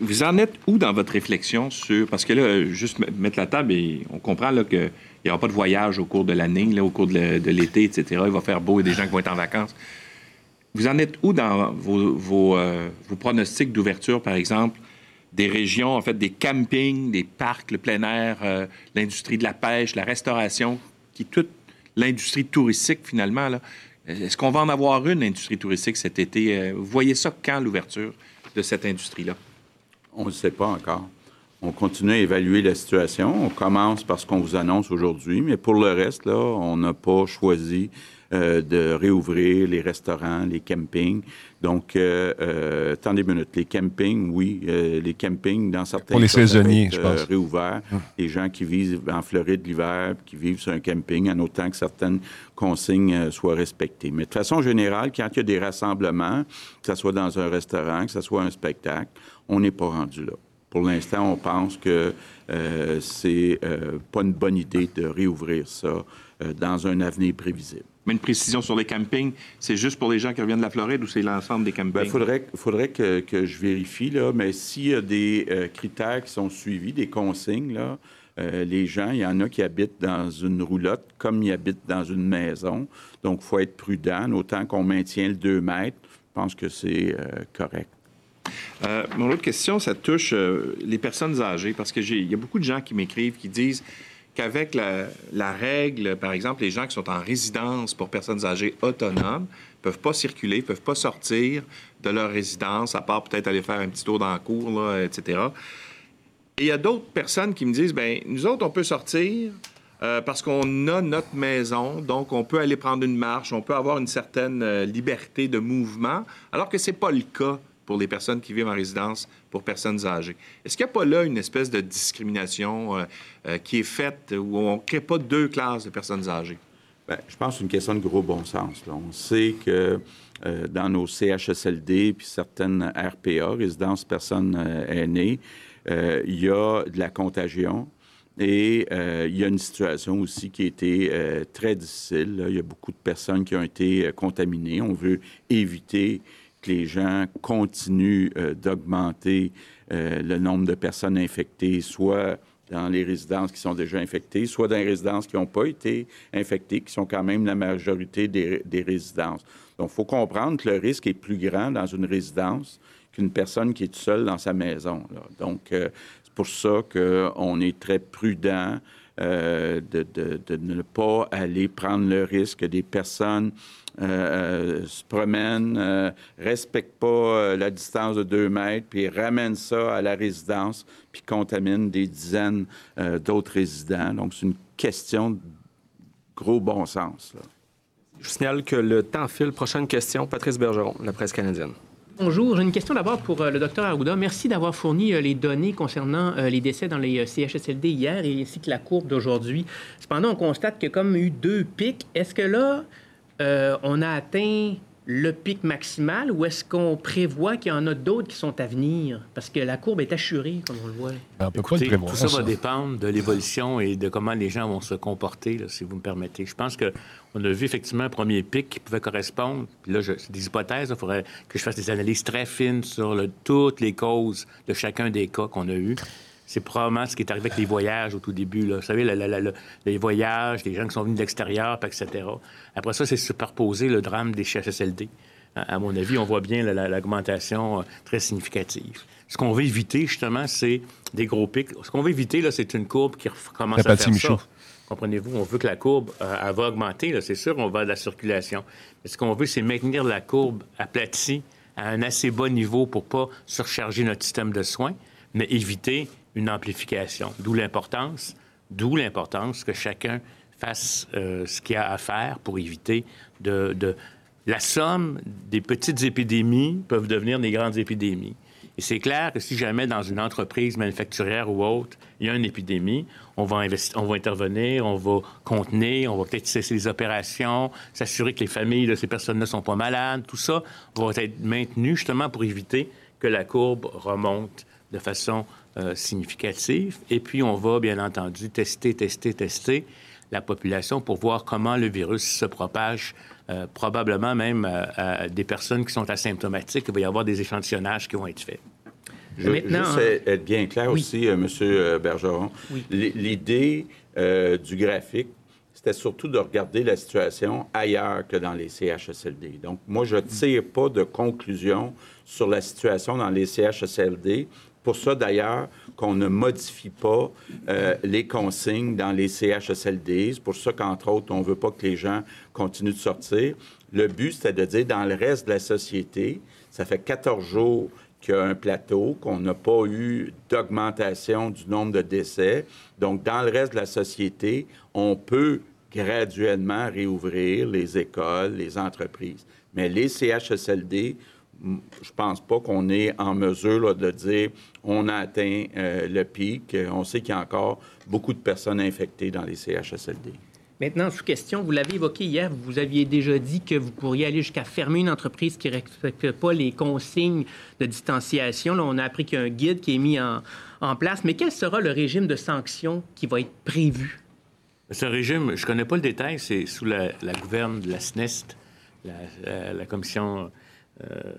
vous en êtes où dans votre réflexion sur... Parce que là, juste mettre la table, et on comprend qu'il n'y aura pas de voyage au cours de l'année, au cours de l'été, etc. Il va faire beau et des gens qui vont être en vacances. Vous en êtes où dans vos, vos, euh, pronostics d'ouverture, par exemple, des régions, en fait, des campings, des parcs, le plein air, euh, l'industrie de la pêche, la restauration, qui toute l'industrie touristique, finalement. Est-ce qu'on va en avoir une industrie touristique cet été? Euh, vous voyez ça quand, l'ouverture de cette industrie-là? On ne sait pas encore. On continue à évaluer la situation. On commence par ce qu'on vous annonce aujourd'hui, mais pour le reste, là, on n'a pas choisi euh, de réouvrir les restaurants, les campings. Donc, euh, euh, attendez une minute. Les campings, oui, euh, les campings dans certains Pour les saisonniers, je pense. réouverts. Hum. Les gens qui vivent en Floride l'hiver, qui vivent sur un camping, en autant que certaines consignes soient respectées. Mais de façon générale, quand il y a des rassemblements, que ce soit dans un restaurant, que ce soit un spectacle, on n'est pas rendu là. Pour l'instant, on pense que euh, c'est pas une bonne idée de réouvrir ça dans un avenir prévisible. Mais une précision sur les campings, c'est juste pour les gens qui reviennent de la Floride ou c'est l'ensemble des campings? Il ben, faudrait, faudrait que, je vérifie, là, mais s'il y a des euh, critères qui sont suivis, des consignes, là, euh, les gens, il y en a qui habitent dans une roulotte comme ils habitent dans une maison. Donc, il faut être prudent, autant qu'on maintient le 2 mètres. Je pense que c'est euh, correct. Mon autre question, ça touche les personnes âgées, parce qu'il y a beaucoup de gens qui m'écrivent, qui disent qu'avec la, règle, par exemple, les gens qui sont en résidence pour personnes âgées autonomes peuvent pas circuler, peuvent pas sortir de leur résidence, à part peut-être aller faire un petit tour dans la cour, etc. Et il y a d'autres personnes qui me disent, ben nous autres, on peut sortir euh, parce qu'on a notre maison, donc on peut aller prendre une marche, on peut avoir une certaine euh, liberté de mouvement, alors que c'est pas le cas pour les personnes qui vivent en résidence pour personnes âgées. Est-ce qu'il n'y a pas là une espèce de discrimination euh, euh, qui est faite où on ne crée pas deux classes de personnes âgées? Bien, je pense que c'est une question de gros bon sens. On sait que euh, dans nos CHSLD puis certaines RPA, résidences personnes aînées, il y a de la contagion. Et il y a une situation aussi qui a été très difficile. Il y a beaucoup de personnes qui ont été contaminées. On veut éviter que les gens continuent euh, d'augmenter euh, le nombre de personnes infectées, soit dans les résidences qui sont déjà infectées, soit dans les résidences qui n'ont pas été infectées, qui sont quand même la majorité des, résidences. Donc, il faut comprendre que le risque est plus grand dans une résidence qu'une personne qui est seule dans sa maison. Donc, euh, c'est pour ça qu'on est très prudent de, de, ne pas aller prendre le risque des personnes euh, euh, se promènent, euh, respectent pas la distance de deux mètres, puis ramènent ça à la résidence, puis contaminent des dizaines d'autres résidents. Donc, c'est une question de gros bon sens. Je vous signale que le temps file. Prochaine question, Patrice Bergeron, la presse canadienne. Bonjour, j'ai une question d'abord pour euh, le docteur Arruda. Merci d'avoir fourni euh, les données concernant euh, les décès dans les CHSLD hier et ainsi que la courbe d'aujourd'hui. Cependant, on constate qu'il y a comme eu deux pics. Est-ce que là, on a atteint le pic maximal ou est-ce qu'on prévoit qu'il y en a d'autres qui sont à venir? Parce que la courbe est assurée, comme on le voit. On peut Écoutez, tout ça, va dépendre de l'évolution et de comment les gens vont se comporter, si vous me permettez. Je pense qu'on a vu effectivement un premier pic qui pouvait correspondre. Puis là, c'est des hypothèses. Il faudrait que je fasse des analyses très fines sur toutes les causes de chacun des cas qu'on a eus c'est probablement ce qui est arrivé avec les voyages au tout début. Là. Vous savez, les voyages, les gens qui sont venus de l'extérieur, etc. Après ça, c'est superposé le drame des CHSLD. À mon avis, on voit bien l'augmentation euh, très significative. Ce qu'on veut éviter, justement, c'est des gros pics. Ce qu'on veut éviter, là, c'est une courbe qui commence à faire ça. Comprenez-vous? On veut que la courbe euh, va augmenter. C'est sûr, on va de la circulation. Mais ce qu'on veut, c'est maintenir la courbe aplatie à un assez bas niveau pour pas surcharger notre système de soins, mais éviter une amplification. D'où l'importance, d'où l'importance que chacun fasse euh, ce qu'il a à faire pour éviter de, de, La somme des petites épidémies peuvent devenir des grandes épidémies. Et c'est clair que si jamais dans une entreprise manufacturière ou autre, il y a une épidémie, on va, intervenir, on va contenir, on va peut-être cesser les opérations, s'assurer que les familles de ces personnes ne sont pas malades. Tout ça va être maintenu justement pour éviter que la courbe remonte de façon euh, significatif. Et puis, on va, bien entendu, tester, tester, tester la population pour voir comment le virus se propage, euh, probablement même à, des personnes qui sont asymptomatiques. Il va y avoir des échantillonnages qui vont être faits. Je, Maintenant, juste être bien clair aussi, euh, M. Bergeron. L'idée du graphique, c'était surtout de regarder la situation ailleurs que dans les CHSLD. Donc, moi, je ne tire pas de conclusion sur la situation dans les CHSLD pour ça, d'ailleurs, qu'on ne modifie pas euh, les consignes dans les CHSLD. C'est pour ça qu'entre autres, on ne veut pas que les gens continuent de sortir. Le but, c'était de dire, dans le reste de la société, ça fait 14 jours qu'il y a un plateau, qu'on n'a pas eu d'augmentation du nombre de décès. Donc, dans le reste de la société, on peut graduellement réouvrir les écoles, les entreprises. Mais les CHSLD, je pense pas qu'on est en mesure de dire on a atteint euh, le pic. On sait qu'il y a encore beaucoup de personnes infectées dans les CHSLD. Maintenant, sous question, vous l'avez évoqué hier, vous aviez déjà dit que vous pourriez aller jusqu'à fermer une entreprise qui ne respecte pas les consignes de distanciation. Là, on a appris qu'il y a un guide qui est mis en, place. Mais quel sera le régime de sanctions qui va être prévu? Ce régime, je ne connais pas le détail, c'est sous la, gouverne de la SNEST, la, commission euh,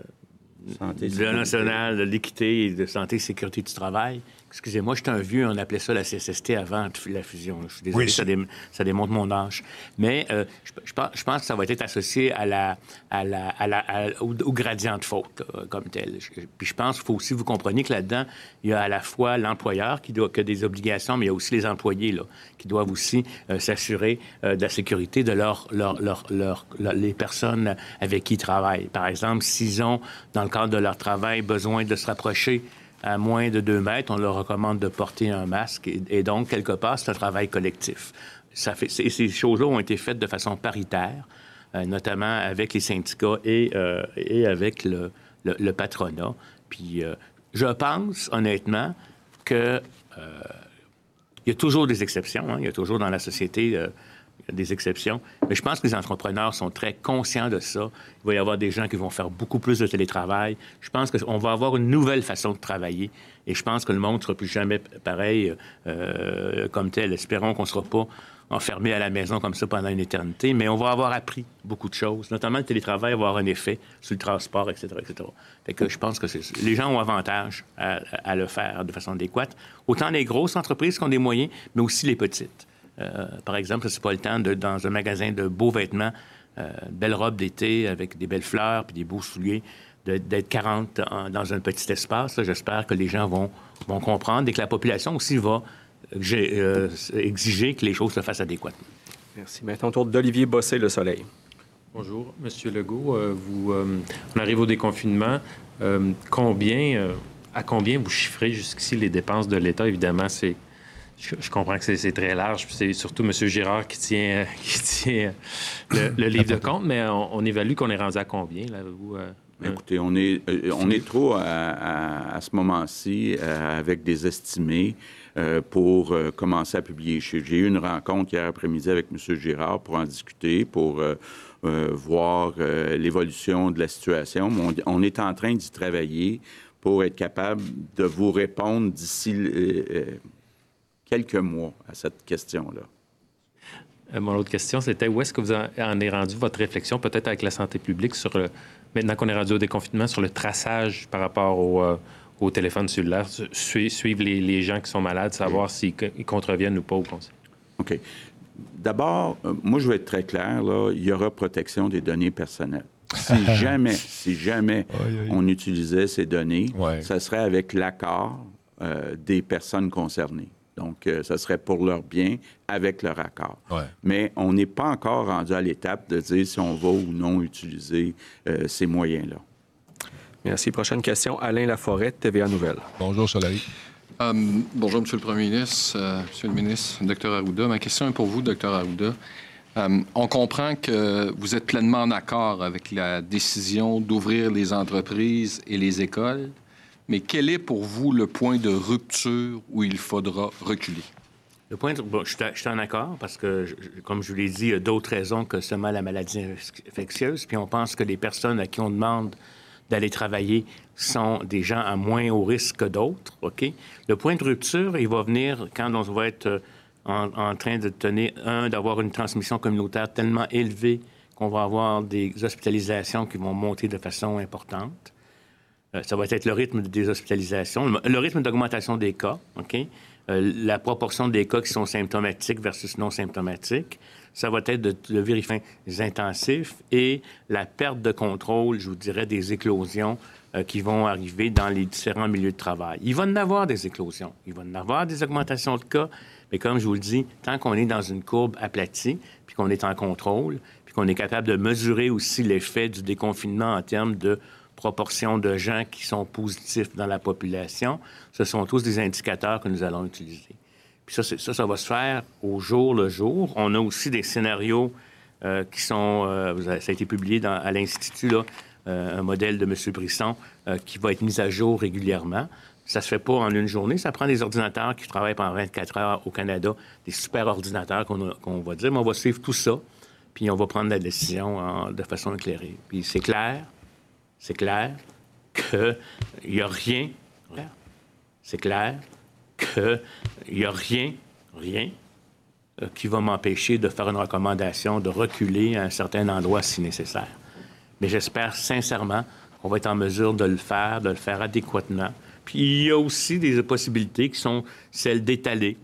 Santé, le national de l'équité et de santé et sécurité du travail. Excusez-moi, j'étais un vieux, on appelait ça la CSST avant la fusion. Je suis désolé, ça, démontre mon âge. Mais euh, je, pense que ça va être associé à la, à la, au, gradient de faute comme tel. puis je pense qu'il faut aussi vous compreniez que là-dedans, il y a à la fois l'employeur qui doit que des obligations, mais il y a aussi les employés là, qui doivent aussi euh, s'assurer euh, de la sécurité de leur, leur, leur, les personnes avec qui ils travaillent. Par exemple, s'ils ont, dans le cadre de leur travail, besoin de se rapprocher à moins de deux mètres, on leur recommande de porter un masque. Et, donc, quelque part, c'est un travail collectif. Ces choses-là ont été faites de façon paritaire, euh, notamment avec les syndicats et, euh, et avec le, patronat. Puis, euh, je pense, honnêtement, que il y a toujours des exceptions. Hein. Il y a toujours dans la société des exceptions. Mais je pense que les entrepreneurs sont très conscients de ça. Il va y avoir des gens qui vont faire beaucoup plus de télétravail. Je pense qu'on va avoir une nouvelle façon de travailler. Et je pense que le monde ne sera plus jamais pareil euh, comme tel. Espérons qu'on ne sera pas enfermé à la maison comme ça pendant une éternité, mais on va avoir appris beaucoup de choses, notamment le télétravail va avoir un effet sur le transport, etc., etc. Je pense que les gens ont avantage à, à, le faire de façon adéquate, autant les grosses entreprises qui ont des moyens, mais aussi les petites. Euh, par exemple, c'est pas le temps de, dans un magasin de beaux vêtements, euh, belles robes d'été avec des belles fleurs puis des beaux souliers, d'être 40 dans un petit espace. J'espère que les gens vont, vont comprendre et que la population aussi va euh, exiger que les choses se fassent adéquatement. Merci. Maintenant, tour d'Olivier Bossé, Le Soleil. Bonjour, Monsieur Legault. vous, on arrive au déconfinement. combien, à combien vous chiffrez jusqu'ici les dépenses de l'État? Évidemment, c'est je, comprends que c'est très large. C'est surtout M. Girard qui tient, qui tient le, livre de compte, mais on, évalue qu'on est rendu à combien, là, vous, euh, Écoutez, on est, euh, on est trop à, ce moment-ci euh, avec des estimés euh, pour commencer à publiber. J'ai eu une rencontre hier après-midi avec M. Girard pour en discuter, pour voir l'évolution de la situation. On, est en train d'y travailler pour être capable de vous répondre d'ici quelques mois à cette question-là. mon autre question, c'était où est-ce que vous en avez rendu votre réflexion, peut-être avec la santé publique, sur le, maintenant qu'on est rendu au déconfinement, sur le traçage par rapport au, euh, au téléphone cellulaire, suivre les, les, gens qui sont malades, savoir s'ils contreviennent ou pas au conseil? OK. D'abord, euh, moi, je vais être très clair, là, il y aura protection des données personnelles. Si jamais, si jamais on utilisait ces données, ça serait avec l'accord euh, des personnes concernées. Donc, euh, ça serait pour leur bien avec leur accord. Mais on n'est pas encore rendu à l'étape de dire si on va ou non utiliser euh, ces moyens-là. Merci. Prochaine question, Alain Laforêt, TVA Nouvelle. Bonjour, Soleil. Euh, bonjour, Monsieur le Premier ministre, Monsieur le ministre, Dr Arruda. Ma question est pour vous, Dr Arruda. on comprend que vous êtes pleinement en accord avec la décision d'ouvrir les entreprises et les écoles mais quel est pour vous le point de rupture où il faudra reculer? Le point de... Bon, je, suis en accord parce que, comme je vous l'ai dit, il y a d'autres raisons que seulement la maladie infectieuse. Puis on pense que les personnes à qui on demande d'aller travailler sont des gens à moins haut risque que d'autres. OK? Le point de rupture, il va venir quand on va être euh, en, en train de tenir, un, d'avoir une transmission communautaire tellement élevée qu'on va avoir des hospitalisations qui vont monter de façon importante. Euh, ça va être le rythme des hospitalisations, le, rythme d'augmentation des cas, OK? Euh, la proportion des cas qui sont symptomatiques versus non symptomatiques. Ça va être de, vérifier les intensifs et la perte de contrôle, je vous dirais, des éclosions euh, qui vont arriver dans les différents milieux de travail. Il va en avoir des éclosions, il va en avoir des augmentations de cas, mais comme je vous le dis, tant qu'on est dans une courbe aplatie, puis qu'on est en contrôle, puis qu'on est capable de mesurer aussi l'effet du déconfinement en termes de proportion de gens qui sont positifs dans la population, ce sont tous des indicateurs que nous allons utiliser. Puis ça, ça, va se faire au jour le jour. On a aussi des scénarios euh, qui sont, euh, ça a été publié à l'Institut, euh, un modèle de M. Brisson qui va être mis à jour régulièrement. Ça se fait pas en une journée. Ça prend des ordinateurs qui travaillent pendant 24 heures au Canada, des super ordinateurs qu'on va dire, mais on va suivre tout ça, puis on va prendre la décision de façon éclairée. Puis c'est clair, c'est clair qu'il n'y a rien, c'est clair qu'il n'y a rien, rien euh, qui va m'empêcher de faire une recommandation de reculer à un certain endroit si nécessaire. Mais j'espère sincèrement qu'on va être en mesure de le faire, de le faire adéquatement. Puis il y a aussi des possibilités qui sont celles d'étaler.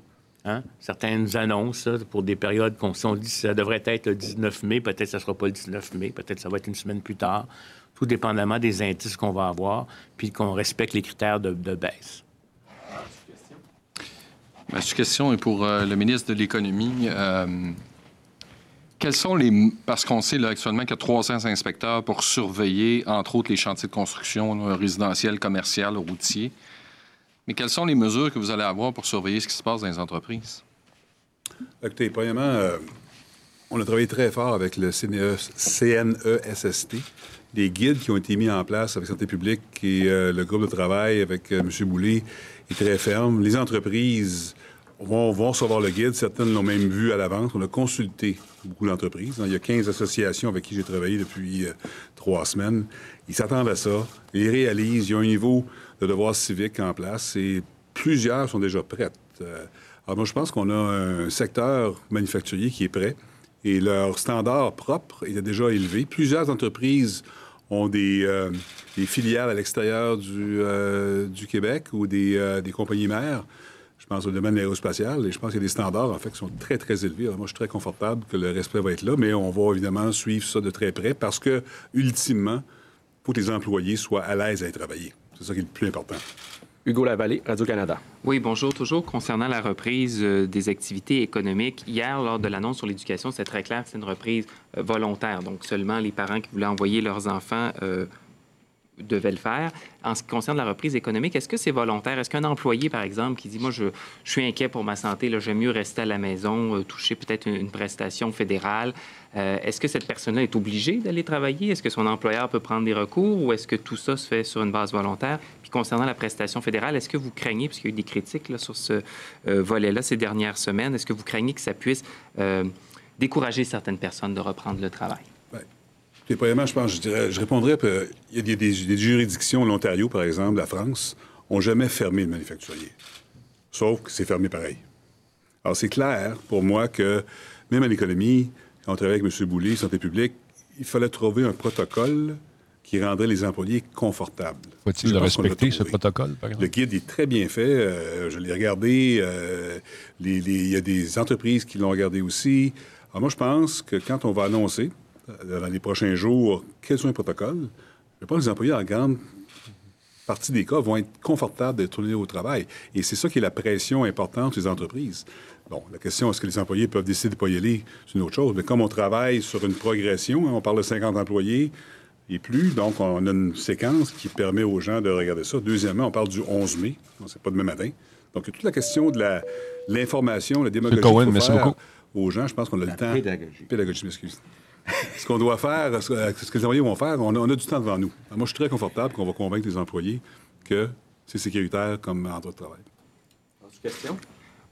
Hein? Certaines annonces pour des périodes qu'on dit ça devrait être le 19 mai, peut-être ça ne sera pas le 19 mai, peut-être ça va être une semaine plus tard tout dépendamment des indices qu'on va avoir, puis qu'on respecte les critères de, baisse. Ma question est pour euh, le ministre de l'Économie. Euh, quels sont les. Parce qu'on sait là, actuellement qu'il y a 300 inspecteurs pour surveiller, entre autres, les chantiers de construction résidentiels, commerciaux, routiers. Mais quelles sont les mesures que vous allez avoir pour surveiller ce qui se passe dans les entreprises? Écoutez, premièrement, euh, on a travaillé très fort avec le CNESST des guides qui ont été mis en place avec Santé publique et euh, le groupe de travail avec euh, M. Boulay est très ferme. Les entreprises vont, vont recevoir le guide. Certaines l'ont même vu à l'avance. On a consulté beaucoup d'entreprises. Il y a 15 associations avec qui j'ai travaillé depuis euh, trois semaines. Ils s'attendent à ça. Ils réalisent. Il y a un niveau de devoir civique en place et plusieurs sont déjà prêtes. alors moi, je pense qu'on a un secteur manufacturier qui est prêt et leur standard propre est déjà élevé. Plusieurs entreprises ont des, euh, filiales à l'extérieur du, euh, Québec ou des, euh, des, compagnies mères. Je pense au domaine de l'aérospatial et je pense qu'il y a des standards, en fait, qui sont très, très élevés. moi, je suis très confortable que le respect va être là, mais on va évidemment suivre ça de très près parce que, ultimement, il faut que les employés soient à l'aise à y travailler. C'est ça qui est le plus important. Hugo Lavallée, Radio-Canada. Oui, bonjour. Toujours concernant la reprise euh, des activités économiques, hier, lors de l'annonce sur l'éducation, c'est très clair que c'est une reprise euh, volontaire. Donc, seulement les parents qui voulaient envoyer leurs enfants euh, devait le faire. En ce qui concerne la reprise économique, est-ce que c'est volontaire? Est-ce qu'un employé, par exemple, qui dit, moi, je, suis inquiet pour ma santé, j'aime mieux rester à la maison, euh, toucher peut-être une, prestation fédérale, euh, est-ce que cette personne-là est obligée d'aller travailler? Est-ce que son employeur peut prendre des recours ou est-ce que tout ça se fait sur une base volontaire? Puis concernant la prestation fédérale, est-ce que vous craignez, puisqu'il y a eu des critiques là, sur ce euh, volet-là ces dernières semaines, est-ce que vous craignez que ça puisse décourager certaines personnes de reprendre le travail? Premièrement, je pense, je, dirais, je répondrais, il y a des, juridictions, l'Ontario, par exemple, la France, n'ont jamais fermé le manufacturier. Sauf que c'est fermé pareil. Alors, c'est clair pour moi que, même à l'économie, quand on travaille avec M. Boulay, Santé publique, il fallait trouver un protocole qui rendrait les employés confortables. Faut-il le respecter, ce protocole, par exemple? Le guide est très bien fait. Euh, je l'ai regardé. Euh, il y a des entreprises qui l'ont regardé aussi. Alors, moi, je pense que quand on va annoncer, euh, dans les prochains jours quels sont les protocoles, je pense que les employés, en grande partie des cas, vont être confortables d'être tournés au travail. Et c'est ça qui est la pression importante des entreprises. Bon, la question, est-ce que les employés peuvent décider de ne pas y aller, c'est une autre chose. Mais comme on travaille sur une progression, hein, on parle de 50 employés et plus, donc on a une séquence qui permet aux gens de regarder ça. Deuxièmement, on parle du 11 mai, c'est pas demain matin. Donc, toute la question de l'information, la, démagogie Cohen, merci beaucoup. aux gens, je pense qu'on a le temps. Pédagogie. Pédagogie, m'excuse ce qu'on doit faire, ce que les employés vont faire, on a, du temps devant nous. moi, je suis très confortable qu'on va convaincre les employés que c'est sécuritaire comme endroit de travail. Question?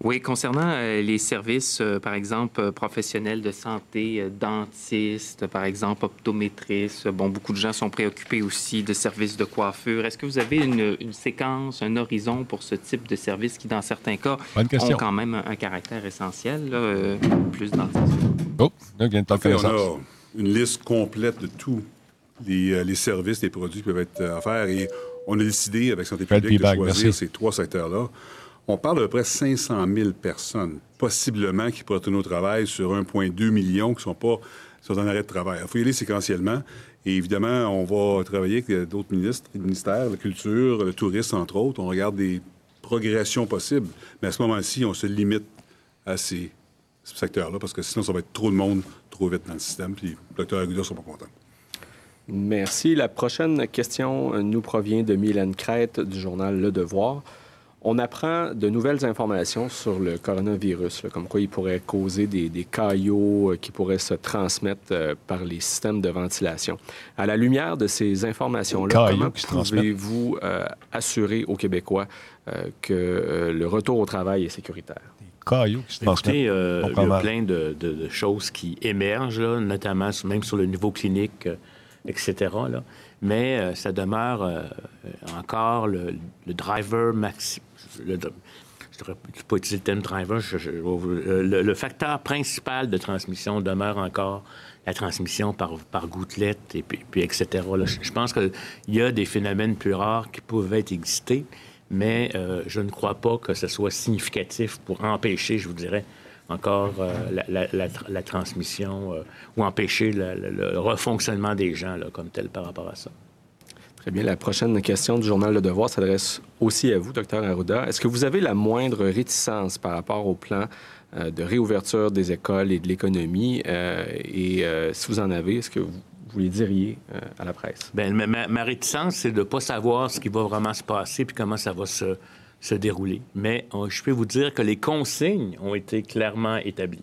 Oui, concernant euh, les services, euh, par exemple, euh, professionnels de santé, dentistes, par exemple, optométristes, bon, beaucoup de gens sont préoccupés aussi de services de coiffure. Est-ce que vous avez une, séquence, un horizon pour ce type de services qui, dans certains cas, ont quand même un, caractère essentiel, plus dentistes? Oh, il y a une on a une liste complète de tous les, services, les produits qui peuvent être offerts et on a décidé avec Santé publique de choisir ces trois secteurs-là. On parle peu près 500 000 personnes, possiblement, qui pourraient retourner au travail sur 1,2 million qui sont pas sont en arrêt de travail. Il faut y aller séquentiellement. Et évidemment, on va travailler avec d'autres ministres, ministères, la culture, le tourisme, entre autres. On regarde des progressions possibles. Mais à ce moment-ci, on se limite à ces secteurs-là, parce que sinon, ça va être trop de monde trop vite dans le système. Puis le docteur Aguda ne sera pas content. Merci. La prochaine question nous provient de Mylène Crête du journal Le Devoir on apprend de nouvelles informations sur le coronavirus, comme quoi il pourrait causer des, caillots euh, qui pourraient se transmettre euh, par les systèmes de ventilation. À la lumière de ces informations-là, comment pouvez-vous euh, assurer aux Québécois que le retour au travail est sécuritaire? Caillots qui se il y a plein de, choses qui émergent, notamment même sur le niveau clinique, etc. Mais ça demeure encore le, le driver maxi je ne pas utiliser le terme driver, le, facteur principal de transmission demeure encore la transmission par, par gouttelette, et puis, etc. je, pense qu'il y a des phénomènes plus rares qui pouvaient exister, mais euh, je ne crois pas que ce soit significatif pour empêcher, je vous dirais, encore euh, la, transmission euh, ou empêcher le, refonctionnement des gens comme tel par rapport à ça. Très bien. La prochaine question du journal Le Devoir s'adresse aussi à vous, docteur Arruda. Est-ce que vous avez la moindre réticence par rapport au plan euh, de réouverture des écoles et de l'économie? Euh, et euh, si vous en avez, est-ce que vous, les diriez à la presse? Bien, ma, réticence, c'est de ne pas savoir ce qui va vraiment se passer puis comment ça va se, se dérouler. Mais je peux vous dire que les consignes ont été clairement établies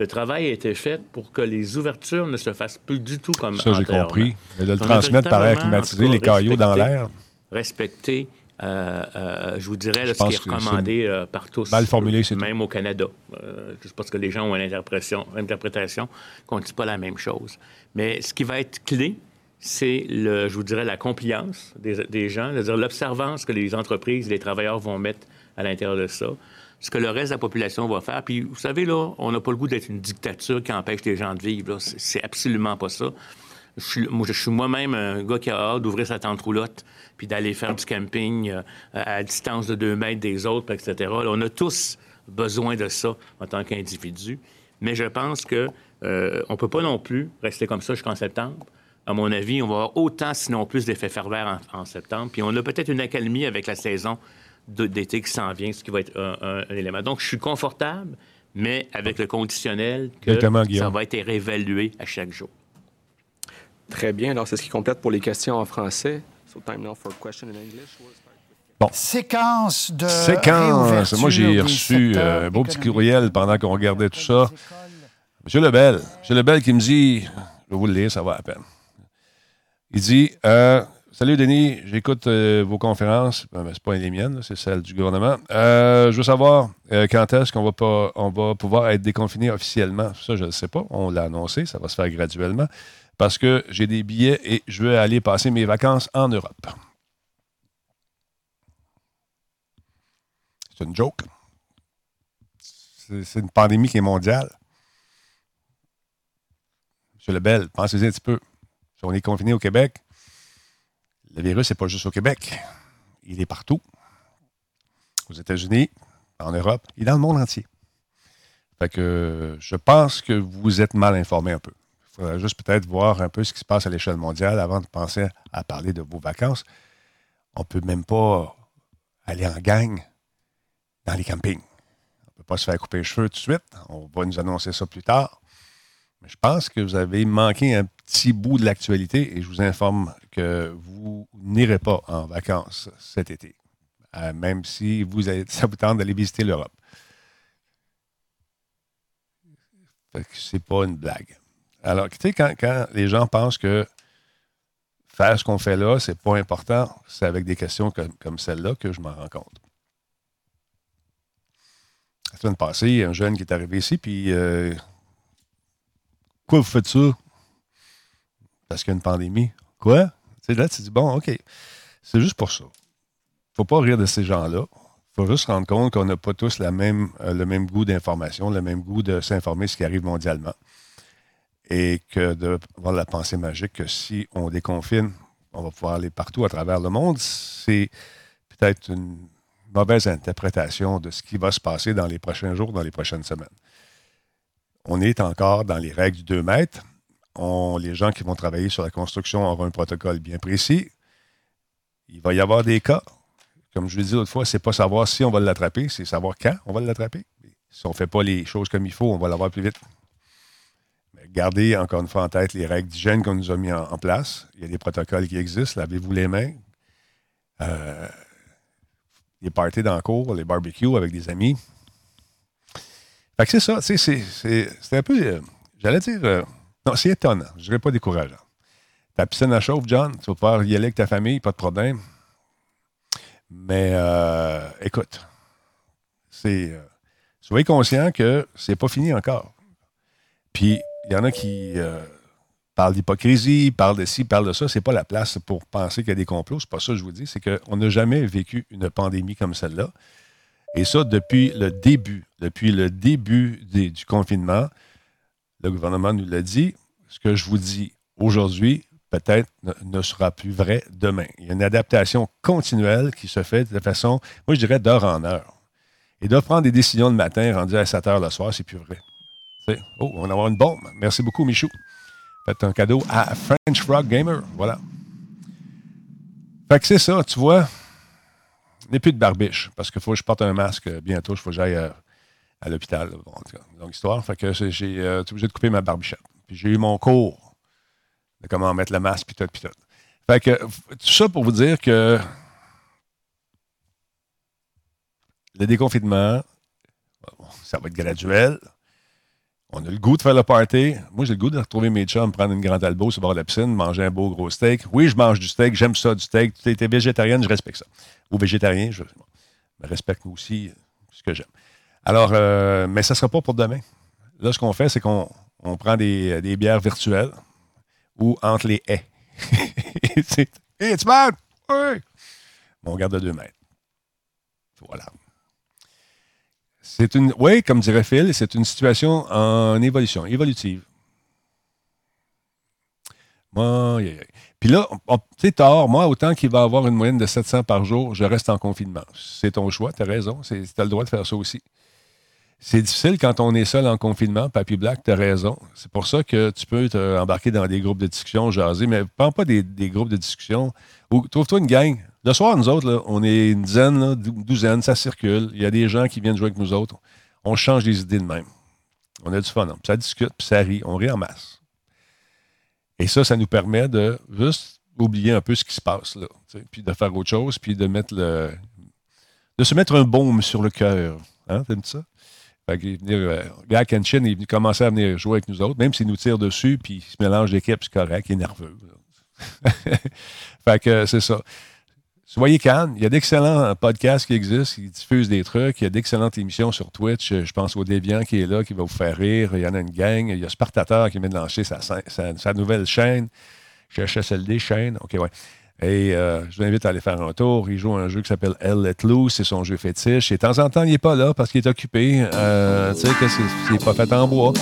le travail a été fait pour que les ouvertures ne se fassent plus du tout comme Ça, j'ai compris. Mais de le transmettre par air climatisé, les cailloux dans l'air. Respecter, euh, euh, je vous dirais, ce qui est recommandé euh, par tous. Mal formulé, c'est Même au Canada. je pense que les gens ont une interprétation, qu'on ne dit pas la même chose. Mais ce qui va être clé, c'est, le, je vous dirais, la compliance des, des gens, c'est-à-dire l'observance que les entreprises, les travailleurs vont mettre à l'intérieur de ça ce que le reste de la population va faire. Puis, vous savez, là, on n'a pas le goût d'être une dictature qui empêche les gens de vivre. C'est absolument pas ça. Je suis, moi-même un gars qui a hâte d'ouvrir sa tente roulotte puis d'aller faire du camping euh, à distance de deux mètres des autres, etc. on a tous besoin de ça en tant qu'individu. Mais je pense que euh, on peut pas non plus rester comme ça jusqu'en septembre. À mon avis, on va avoir autant, sinon plus, d'effets pervers en, en septembre. Puis on a peut-être une accalmie avec la saison d'été qui s'en vient, ce qui va être un, élément. Donc, je suis confortable, mais avec le conditionnel que ça va être réévalué à chaque jour. Très bien. Alors, c'est ce qui complète pour les questions en français. Bon. Séquence de. Séquence. Moi, j'ai reçu euh, un beau petit courriel pendant qu'on regardait tout ça. Monsieur Lebel. Monsieur Lebel qui me dit. Je vais vous le lire, ça va à peine. Il dit euh, Salut Denis, j'écoute euh, vos conférences. Ce n'est pas les miennes, c'est celle du gouvernement. je veux savoir quand est-ce qu'on va, pas, va pouvoir être déconfiné officiellement? Ça, je ne sais pas. On l'a annoncé, ça va se faire graduellement. Parce que j'ai des billets et je veux aller passer mes vacances en Europe. C'est une joke. C'est une pandémie qui est mondiale. Monsieur Lebel, pensez-y un petit peu. Si on est confiné au Québec, le virus n'est pas juste au Québec. Il est partout. Aux États-Unis, en Europe et dans le monde entier. Fait que je pense que vous êtes mal informé un peu. Il faudrait juste peut-être voir un peu ce qui se passe à l'échelle mondiale avant de penser à parler de vos vacances. On ne peut même pas aller en gang dans les campings. On ne peut pas se faire couper les cheveux tout de suite. On va nous annoncer ça plus tard. Mais je pense que vous avez manqué un petit bout de l'actualité et je vous informe que vous n'irez pas en vacances cet été, euh, même si vous avez, ça vous tente d'aller visiter l'Europe. Ce n'est pas une blague. Alors, tu sais, quand, les gens pensent que faire ce qu'on fait là, c'est pas important, c'est avec des questions comme, comme celle-là que je m'en rends compte. La semaine passée, il y a un jeune qui est arrivé ici, puis euh, Quoi, vous faites ça? Parce qu'il y a une pandémie. Quoi? Sais, là, tu dis, bon, OK. C'est juste pour ça. faut pas rire de ces gens-là. faut juste se rendre compte qu'on n'a pas tous même, euh, le même goût d'information, le même goût de s'informer ce qui arrive mondialement. Et que d'avoir la pensée magique que si on déconfine, on va pouvoir aller partout à travers le monde, c'est peut-être une mauvaise interprétation de ce qui va se passer dans les prochains jours, dans les prochaines semaines. On est encore dans les règles du 2 mètres. les gens qui vont travailler sur la construction auront un protocole bien précis. Il va y avoir des cas. Comme je l'ai dit l'autre fois, c'est pas savoir si on va l'attraper, c'est savoir quand on va l'attraper. Si on ne fait pas les choses comme il faut, on va l'avoir plus vite. Mais gardez encore une fois en tête les règles d'hygiène qu'on nous a mis en, place. Il y a des protocoles qui existent. Lavez-vous les mains. Euh, les parties dans cours, les barbecues avec des amis. Fait que c'est ça, c'est un peu, euh, j'allais dire, euh, non, c'est étonnant, je dirais pas décourageant. Ta piscine à chauffe, John, tu vas pouvoir y aller avec ta famille, pas de problème. Mais euh, écoute, c'est, soyez conscient que c'est pas fini encore. Puis, il y en a qui parlent d'hypocrisie, parlent de ci, parlent de ça. C'est pas la place pour penser qu'il y a des complots. C'est pas ça que je vous dis. C'est qu'on n'a jamais vécu une pandémie comme celle-là. Et ça, depuis le début, depuis le début du confinement, le gouvernement nous l'a dit. Ce que je vous dis aujourd'hui, peut-être ne, sera plus vrai demain. Il y a une adaptation continuelle qui se fait de façon, moi je dirais d'heure en heure. Et de prendre des décisions le matin rendues à 7 heures le soir, c'est plus vrai. oh, on va avoir une bombe. Merci beaucoup, Michou. Faites un cadeau à French Frog Gamer. Voilà. Fait que c'est ça, tu vois n'est plus de barbiche parce qu'il faut que je porte un masque bientôt. Il faut que j'aille euh, à, l'hôpital. Bon, histoire. Fait que j'ai euh, obligé de couper ma barbichette. Puis j'ai eu mon cours de comment mettre le masque, puis tout, puis tout. Fait que tout ça pour vous dire que le déconfinement, ça va être graduel. On a le goût de faire le party. Moi, j'ai le goût de retrouver mes chums, prendre une grande albo sur le bord de la piscine, manger un beau gros steak. Oui, je mange du steak, j'aime ça, du steak. Tu es végétarienne, je respecte ça. Ou végétarien, je respecte aussi ce que j'aime. Alors, euh, mais ça ne sera pas pour demain. Là, ce qu'on fait, c'est qu'on prend des, bières virtuelles ou entre les haies. hey, tu? Oui! on garde à deux mètres. Voilà. C'est une, oui, comme dirait Phil, c'est une situation en évolution, évolutive. Puis là, sais, tard, moi, autant qu'il va avoir une moyenne de 700 par jour, je reste en confinement. C'est ton choix, tu as raison, tu as le droit de faire ça aussi. C'est difficile quand on est seul en confinement. Papy Black, tu as raison. C'est pour ça que tu peux t'embarquer dans des groupes de discussion, jaser, mais prends pas des, groupes de discussion. Ou trouve-toi une gang. Le soir, nous autres, on est une dizaine, une douzaine, ça circule. Il y a des gens qui viennent jouer avec nous autres. On change les idées de même. On a du fun. Hein. Ça discute, puis ça rit. On rit en masse. Et ça, ça nous permet de juste oublier un peu ce qui se passe, là. Puis de faire autre chose, puis de mettre le. de se mettre un baume sur le cœur. Hein, t'aimes ça? Fait est venu, euh, est venu commencer à venir jouer avec nous autres, même s'il nous tire dessus, puis il se mélange d'équipe, c'est correct, il est nerveux. fait que c'est ça. Soyez calme. Il y a d'excellents podcasts qui existent, qui diffusent des trucs. Il y a d'excellentes émissions sur Twitch. Je pense au Déviant qui est là, qui va vous faire rire. Il y en a une gang. Il y a Spartateur qui vient de lancer sa, sa, nouvelle chaîne. HSLD, chaîne. OK, ouais. Et euh, je vous invite à aller faire un tour. Il joue un jeu qui s'appelle Hell Let Loose. C'est son jeu fétiche. Et de temps en temps, il n'est pas là parce qu'il est occupé. Euh, tu sais, que c'est pas fait en bois.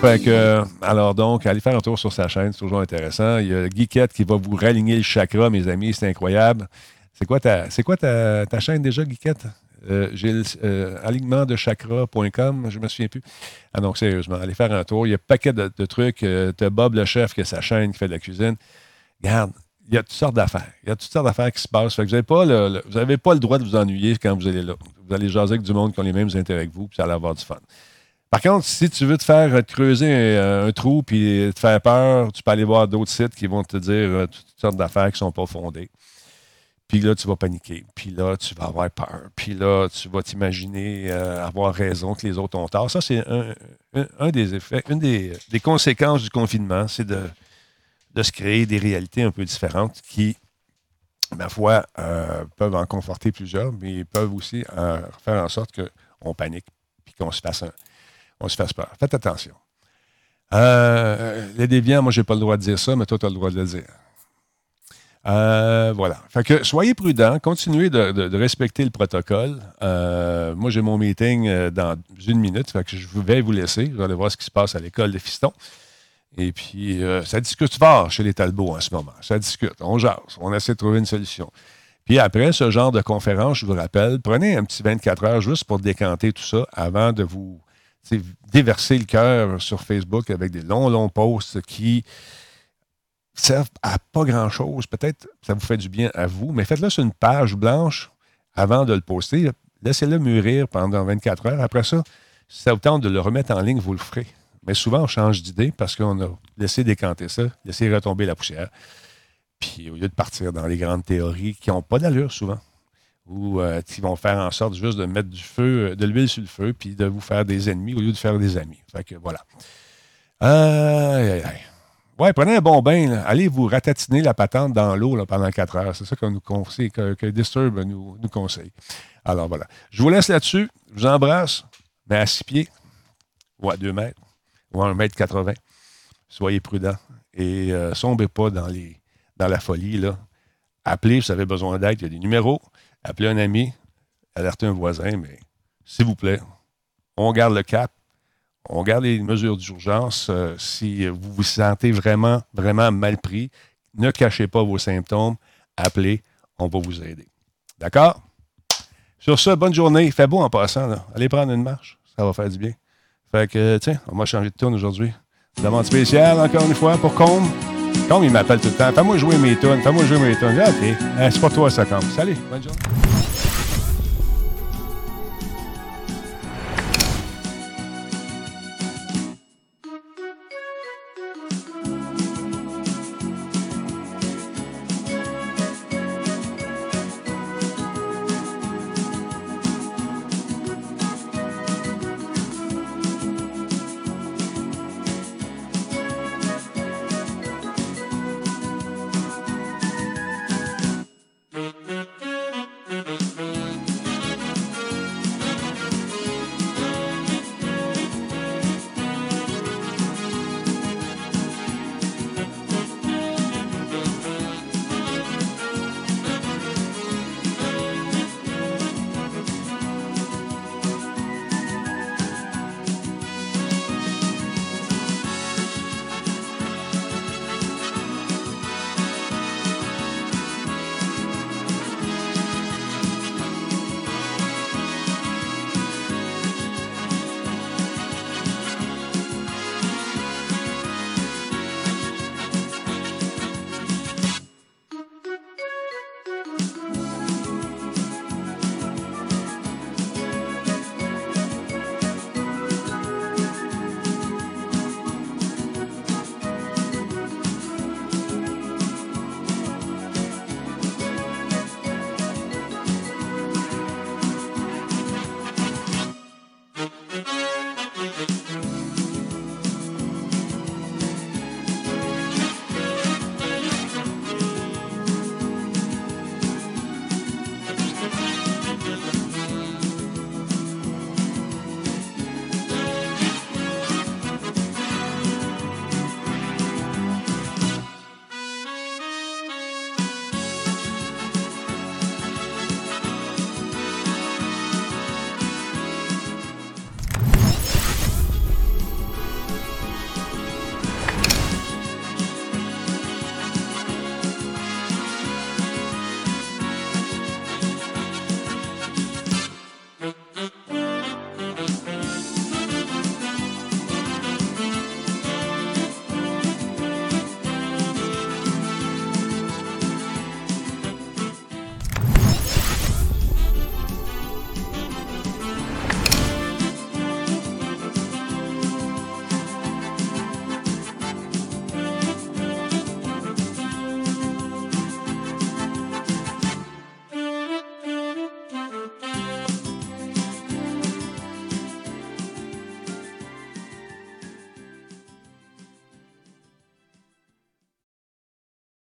Fait que, alors donc, allez faire un tour sur sa chaîne, c'est toujours intéressant. Il y a Geekette qui va vous raligner le chakra, mes amis, c'est incroyable. C'est quoi ta, quoi ta, chaîne déjà, Guiquette? Euh, j'ai euh, alignement de chakra.com, je me souviens plus. Ah non, sérieusement, allez faire un tour. Il y a un paquet de, trucs. Euh, tu as Bob le chef qui a sa chaîne, qui fait de la cuisine. Regarde, il y a toutes sortes d'affaires. Il y a toutes sortes d'affaires qui se passent. vous n'avez pas, le, pas le droit de vous ennuyer quand vous allez là. Vous allez jaser avec du monde qui ont les mêmes intérêts que vous, puis ça allez avoir du fun. Par contre, si tu veux te faire creuser un, trou puis te faire peur, tu peux aller voir d'autres sites qui vont te dire toutes sortes d'affaires qui ne sont pas fondées. Puis là, tu vas paniquer. Puis là, tu vas avoir peur. Puis là, tu vas t'imaginer euh, avoir raison que les autres ont tort. Ça, c'est un, des effets, une des, conséquences du confinement, c'est de, de, se créer des réalités un peu différentes qui, ma foi, euh, peuvent en conforter plusieurs, mais peuvent aussi euh, faire en sorte qu'on panique puis qu'on se fasse on se fasse peur. Faites attention. les déviants, moi, je n'ai pas le droit de dire ça, mais toi, tu as le droit de le dire. Euh, voilà. Fait que soyez prudents, continuez de, respecter le protocole. Euh, moi, j'ai mon meeting euh, dans une minute, fait que je vais vous laisser. Je vais aller voir ce qui se passe à l'école des fistons. Et puis, ça discute fort chez les Talbots en ce moment. Ça discute, on jase, on essaie de trouver une solution. Puis après ce genre de conférence, je vous rappelle, prenez un petit 24 heures juste pour décanter tout ça avant de vous déverser le cœur sur Facebook avec des longs, longs posts qui servent à pas grand-chose. Peut-être ça vous fait du bien à vous, mais faites-le sur une page blanche avant de le poster. Laissez-le mûrir pendant 24 heures. Après ça, si ça vous tente de le remettre en ligne, vous le ferez. Mais souvent, on change d'idée parce qu'on a laissé décanter ça, laissé retomber la poussière. Puis au lieu de partir dans les grandes théories qui n'ont pas d'allure souvent, ou euh, qui vont faire en sorte juste de mettre du feu, de l'huile sur le feu, puis de vous faire des ennemis au lieu de faire des amis. Fait que voilà. Aïe, aïe, aïe. Ouais, prenez un bon bain. Allez vous ratatiner la patente dans l'eau pendant quatre heures. C'est ça qu'on nous conseille, que, Disturb nous, nous, conseille. Alors voilà. Je vous laisse là-dessus. Je vous embrasse, mais à six pieds, ou à deux mètres, ou à un mètre quatre-vingts. Soyez prudents et euh, sombrez pas dans, la folie. Là. Appelez vous avez besoin d'aide. Il y a des numéros. Appelez un ami, alertez un voisin, mais s'il vous plaît, on garde le cap on garde les mesures d'urgence. Euh, si vous vous sentez vraiment, vraiment mal pris, ne cachez pas vos symptômes. Appelez, on va vous aider. D'accord? Sur ce, bonne journée. Il fait beau en passant. Allez prendre une marche. Ça va faire du bien. Fait que, tiens, on va changer de tourne aujourd'hui. Demande spéciale, encore une fois, pour Combe. Combe, il m'appelle tout le temps. Fais-moi jouer mes tunes. Fais-moi jouer mes tunes. OK. Hein, c'est pour toi, ça, Combe. Salut. Bonne journée.